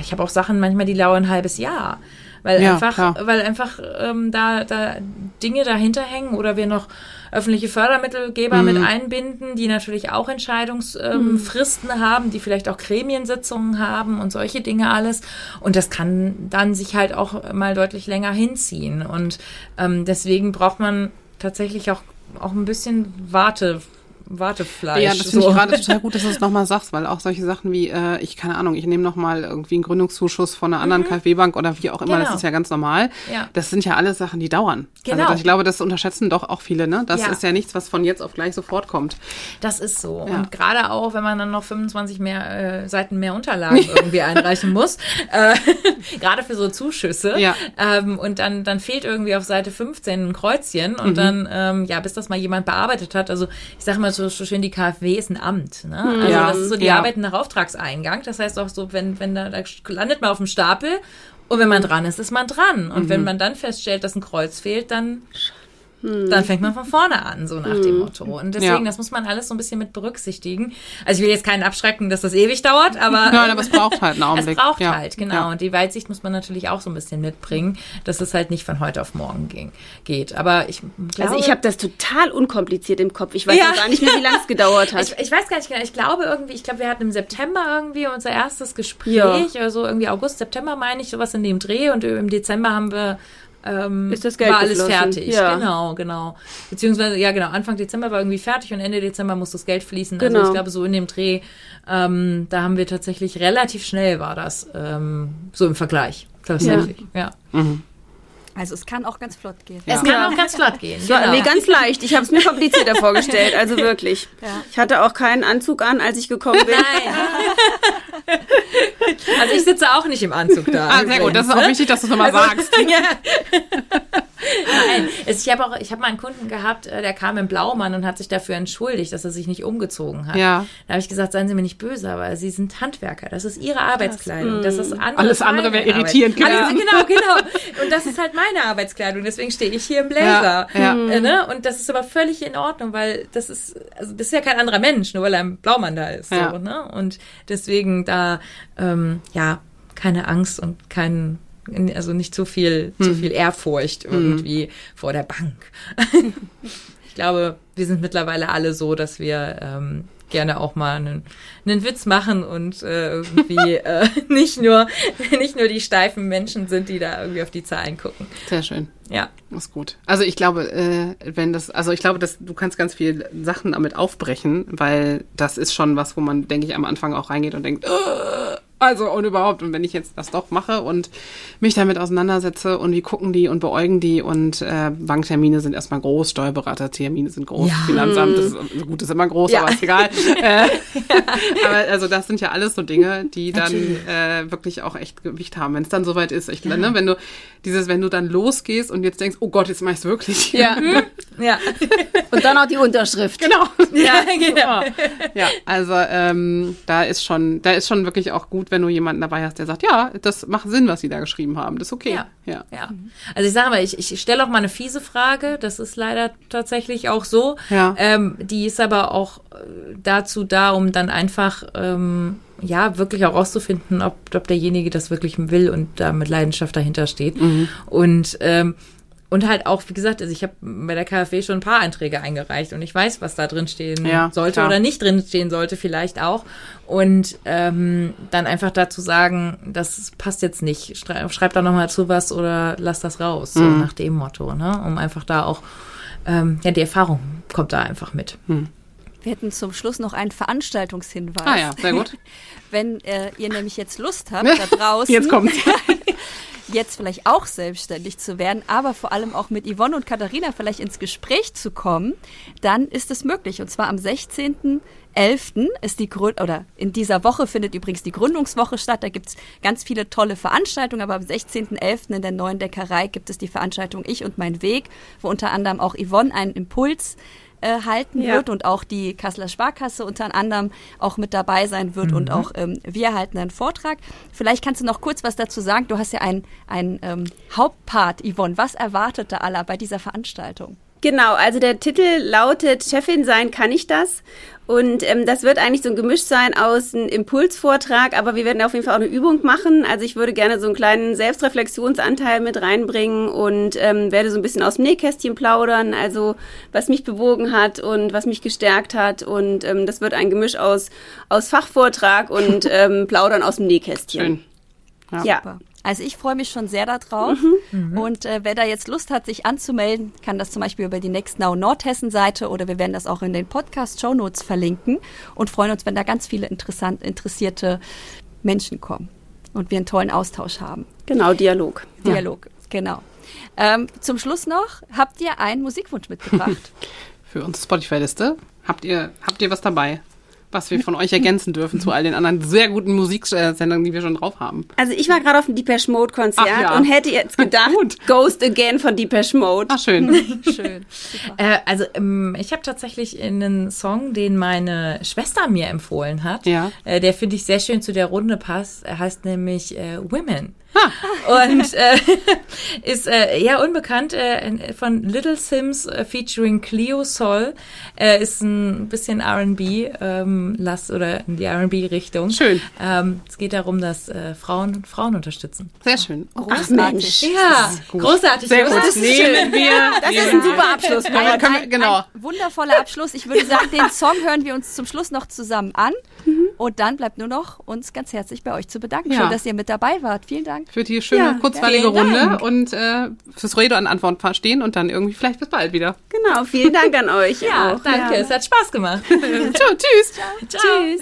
ich habe auch Sachen manchmal, die dauern ein halbes Jahr. Weil Ja, einfach, klar. weil einfach ähm, da, da Dinge dahinter hängen oder wir noch öffentliche Fördermittelgeber mit einbinden, die natürlich auch Entscheidungsfristen ähm, Fristen haben, die vielleicht auch Gremiensitzungen haben und solche Dinge alles. Und das kann dann sich halt auch mal deutlich länger hinziehen. Und ähm, deswegen braucht man tatsächlich auch, auch ein bisschen Warte, Wartefleisch. Ja, das finde so. ich gerade total gut, dass du es nochmal sagst, weil auch solche Sachen wie, äh, ich keine Ahnung, ich nehme nochmal irgendwie einen Gründungszuschuss von einer anderen KfW-Bank oder wie auch immer, das Genau. ist ja ganz normal. Ja. Das sind ja alles Sachen, die dauern. Genau. Also ich glaube, das unterschätzen doch auch viele, ne? Das Ja. ist ja nichts, was von jetzt auf gleich sofort kommt. Das ist so. Ja. Und gerade auch, wenn man dann noch 25 mehr äh, Seiten mehr Unterlagen irgendwie einreichen muss, äh, gerade für so Zuschüsse. Ja. Ähm, und dann, dann fehlt irgendwie auf Seite 15 ein Kreuzchen und dann, ähm, ja, bis das mal jemand bearbeitet hat. Also ich sage mal so, so schön, die KfW ist ein Amt. Ne? Also Ja. das ist so, die Ja. arbeiten nach Auftragseingang. Das heißt auch so, wenn, wenn da, da landet man auf dem Stapel und wenn man dran ist, ist man dran. Und wenn man dann feststellt, dass ein Kreuz fehlt, dann dann fängt man von vorne an, so nach dem Motto. Und deswegen, Ja. das muss man alles so ein bisschen mit berücksichtigen. Also ich will jetzt keinen abschrecken, dass das ewig dauert, aber Nein, aber es braucht halt einen Augenblick. es braucht Ja. halt, genau. Ja. Und die Weitsicht muss man natürlich auch so ein bisschen mitbringen, dass es halt nicht von heute auf morgen ging, geht. Aber ich glaube, Also ich habe das total unkompliziert im Kopf. Ich weiß Ja. auch gar nicht mehr, wie lange es gedauert hat. ich, ich weiß gar nicht genau. Ich glaube irgendwie, ich glaube, wir hatten im September irgendwie unser erstes Gespräch, Ja. also irgendwie August, September meine ich, sowas in dem Dreh. Und im Dezember haben wir ähm, Ist das Geld war alles geflossen. fertig. Ja. Genau, genau. Beziehungsweise, ja genau, Anfang Dezember war irgendwie fertig und Ende Dezember muss das Geld fließen. Also Genau. ich glaube, so in dem Dreh, ähm, da haben wir tatsächlich relativ schnell war das, ähm, so im Vergleich. Tatsächlich, ja. Also es kann auch ganz flott gehen. Es kann auch ganz flott gehen. Ja, genau. nee, ganz leicht. Ich habe es mir komplizierter vorgestellt. Also wirklich. Ich hatte auch keinen Anzug an, als ich gekommen bin. Nein. also ich sitze auch nicht im Anzug da. Ah, sehr gut. Das ist auch ne? wichtig, dass du es nochmal sagst. ja. Nein, es, ich habe auch, ich habe mal einen Kunden gehabt, äh, der kam im Blaumann und hat sich dafür entschuldigt, dass er sich nicht umgezogen hat. Ja. Da habe ich gesagt, seien Sie mir nicht böse, aber Sie sind Handwerker. Das ist Ihre Arbeitskleidung. Das ist andere, Alles andere wäre irritierend gewesen. genau, genau. Und das ist halt meine Arbeitskleidung. Deswegen stehe ich hier im Blazer. Ja, ja. Äh, ne? Und das ist aber völlig in Ordnung, weil das ist, also das ist ja kein anderer Mensch, nur weil er im Blaumann da ist. Ja. So, ne? Und deswegen da, ähm, ja, keine Angst und kein, also nicht zu viel, Hm. zu viel Ehrfurcht irgendwie vor der Bank. ich glaube, wir sind mittlerweile alle so, dass wir ähm, gerne auch mal einen, einen Witz machen und äh, irgendwie äh, nicht nur nicht nur die steifen Menschen sind, die da irgendwie auf die Zahlen gucken. Sehr schön. Ja. Das ist gut. Also ich glaube, äh, wenn das, also ich glaube, dass du kannst ganz viele Sachen damit aufbrechen, weil das ist schon was, wo man, denke ich, am Anfang auch reingeht und denkt, "Äh, also und überhaupt. Und wenn ich jetzt das doch mache und mich damit auseinandersetze und wie gucken die und beäugen die und äh, Banktermine sind erstmal groß, Steuerberatertermine sind groß, Ja. Finanzamt, das ist, also gut, ist immer groß, Ja. aber ist egal. äh, aber also das sind ja alles so Dinge, die dann äh, wirklich auch echt Gewicht haben, wenn es dann soweit ist. Ich, ne, wenn du dieses, wenn du dann losgehst und jetzt denkst, oh Gott, jetzt mach ich's wirklich. Ja. Ja. Und dann auch die Unterschrift. Genau. Ja, genau. Ja, also ähm, da ist schon, da ist schon wirklich auch gut, wenn du jemanden dabei hast, der sagt, ja, das macht Sinn, was sie da geschrieben haben. Das ist okay. Ja. ja. Ja. Also ich sage mal, ich, ich stelle auch mal eine fiese Frage. Das ist leider tatsächlich auch so. Ja. Ähm, die ist aber auch äh, dazu da, um dann einfach ähm, ja wirklich auch rauszufinden, ob, ob derjenige das wirklich will und da mit Leidenschaft dahinter steht. Mhm. Und ähm, und halt auch, wie gesagt, also ich habe bei der KfW schon ein paar Einträge eingereicht und ich weiß, was da drin stehen Ja, sollte klar. oder nicht drin stehen sollte, vielleicht auch. Und ähm, dann einfach dazu sagen, das passt jetzt nicht. Schrei- Schreib da nochmal zu was oder lass das raus, so Mhm. nach dem Motto, ne? Um einfach da auch, ähm, ja, die Erfahrung kommt da einfach mit. Wir hätten zum Schluss noch einen Veranstaltungshinweis. Ah ja, sehr gut. Wenn äh, ihr nämlich jetzt Lust habt, da draußen Jetzt kommt's. jetzt vielleicht auch selbstständig zu werden, aber vor allem auch mit Yvonne und Katharina vielleicht ins Gespräch zu kommen, dann ist es möglich. Und zwar am 16. 11. ist die Gründ oder in dieser Woche findet übrigens die Gründungswoche statt. Da gibt's ganz viele tolle Veranstaltungen, aber am 16.11. in der neuen Deckerei gibt es die Veranstaltung Ich und mein Weg, wo unter anderem auch Yvonne einen Impuls äh, halten Ja. wird und auch die Kasseler Sparkasse unter anderem auch mit dabei sein wird und auch ähm, wir halten einen Vortrag. Vielleicht kannst du noch kurz was dazu sagen. Du hast ja einen, einen ähm, Hauptpart, Yvonne. Was erwartet da aller bei dieser Veranstaltung? Genau, also der Titel lautet Chefin sein kann ich das. Und ähm, das wird eigentlich so ein Gemisch sein aus einem Impulsvortrag, aber wir werden auf jeden Fall auch eine Übung machen. Also ich würde gerne so einen kleinen Selbstreflexionsanteil mit reinbringen und ähm, werde so ein bisschen aus dem Nähkästchen plaudern, also was mich bewogen hat und was mich gestärkt hat. Und ähm, das wird ein Gemisch aus, aus Fachvortrag und ähm, Plaudern aus dem Nähkästchen. Schön. Ja. Super. Also ich freue mich schon sehr darauf. Und äh, wer da jetzt Lust hat, sich anzumelden, kann das zum Beispiel über die Next Now Nordhessen Seite oder wir werden das auch in den Podcast Show Notes verlinken und freuen uns, wenn da ganz viele interessant, interessierte Menschen kommen und wir einen tollen Austausch haben. Genau, Dialog. Dialog, genau. Ähm, zum Schluss noch, habt ihr einen Musikwunsch mitgebracht? Für unsere Spotify-Liste habt ihr, habt ihr was dabei, was wir von euch ergänzen dürfen zu all den anderen sehr guten Musiksendungen, die wir schon drauf haben. Also ich war gerade auf dem Depeche Mode Konzert ja. und hätte jetzt gedacht. Ghost Again von Depeche Mode. Ach, schön. Schön. Äh, also ähm, ich habe tatsächlich einen Song, den meine Schwester mir empfohlen hat. Ja. Äh, der finde ich sehr schön zu der Runde passt. Er heißt nämlich äh, Women. Und äh, ist äh, eher unbekannt äh, von Little Sims äh, featuring Cleo Sol. Äh, ist ein bisschen R&B ähm, Lass oder in die R&B Richtung. Schön. Ähm, es geht darum, dass äh, Frauen Frauen unterstützen. Sehr schön. Großartig. Ja, großartig. Sehr gut. Das ist Nehmen wir. Das ist ein super Abschluss. Ja, dann können wir, genau. Ein wundervoller Abschluss. Ich würde sagen, den Song hören wir uns zum Schluss noch zusammen an. Und dann bleibt nur noch, uns ganz herzlich bei euch zu bedanken. Ja. Schön, dass ihr mit dabei wart. Vielen Dank. Für die schöne, Ja, kurzweilige Runde Dank. und äh, fürs Rede und Antwort verstehen und dann irgendwie vielleicht bis bald wieder. Genau, vielen Dank an euch. Ja, auch. danke. Es hat Spaß gemacht. Tschö, tschüss. Tschüss.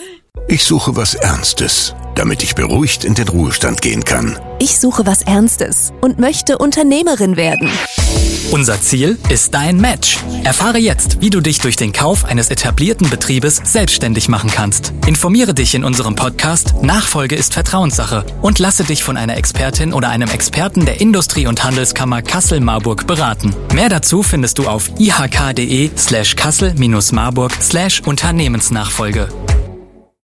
Ich suche was Ernstes, damit ich beruhigt in den Ruhestand gehen kann. Ich suche was Ernstes und möchte Unternehmerin werden. Unser Ziel ist dein Match. Erfahre jetzt, wie du dich durch den Kauf eines etablierten Betriebes selbstständig machen kannst. Informiere dich in unserem Podcast Nachfolge ist Vertrauenssache und lasse dich von einer Expertin oder einem Experten der Industrie- und Handelskammer Kassel-Marburg beraten. Mehr dazu findest du auf ihk.de slash kassel-marburg slash Unternehmensnachfolge.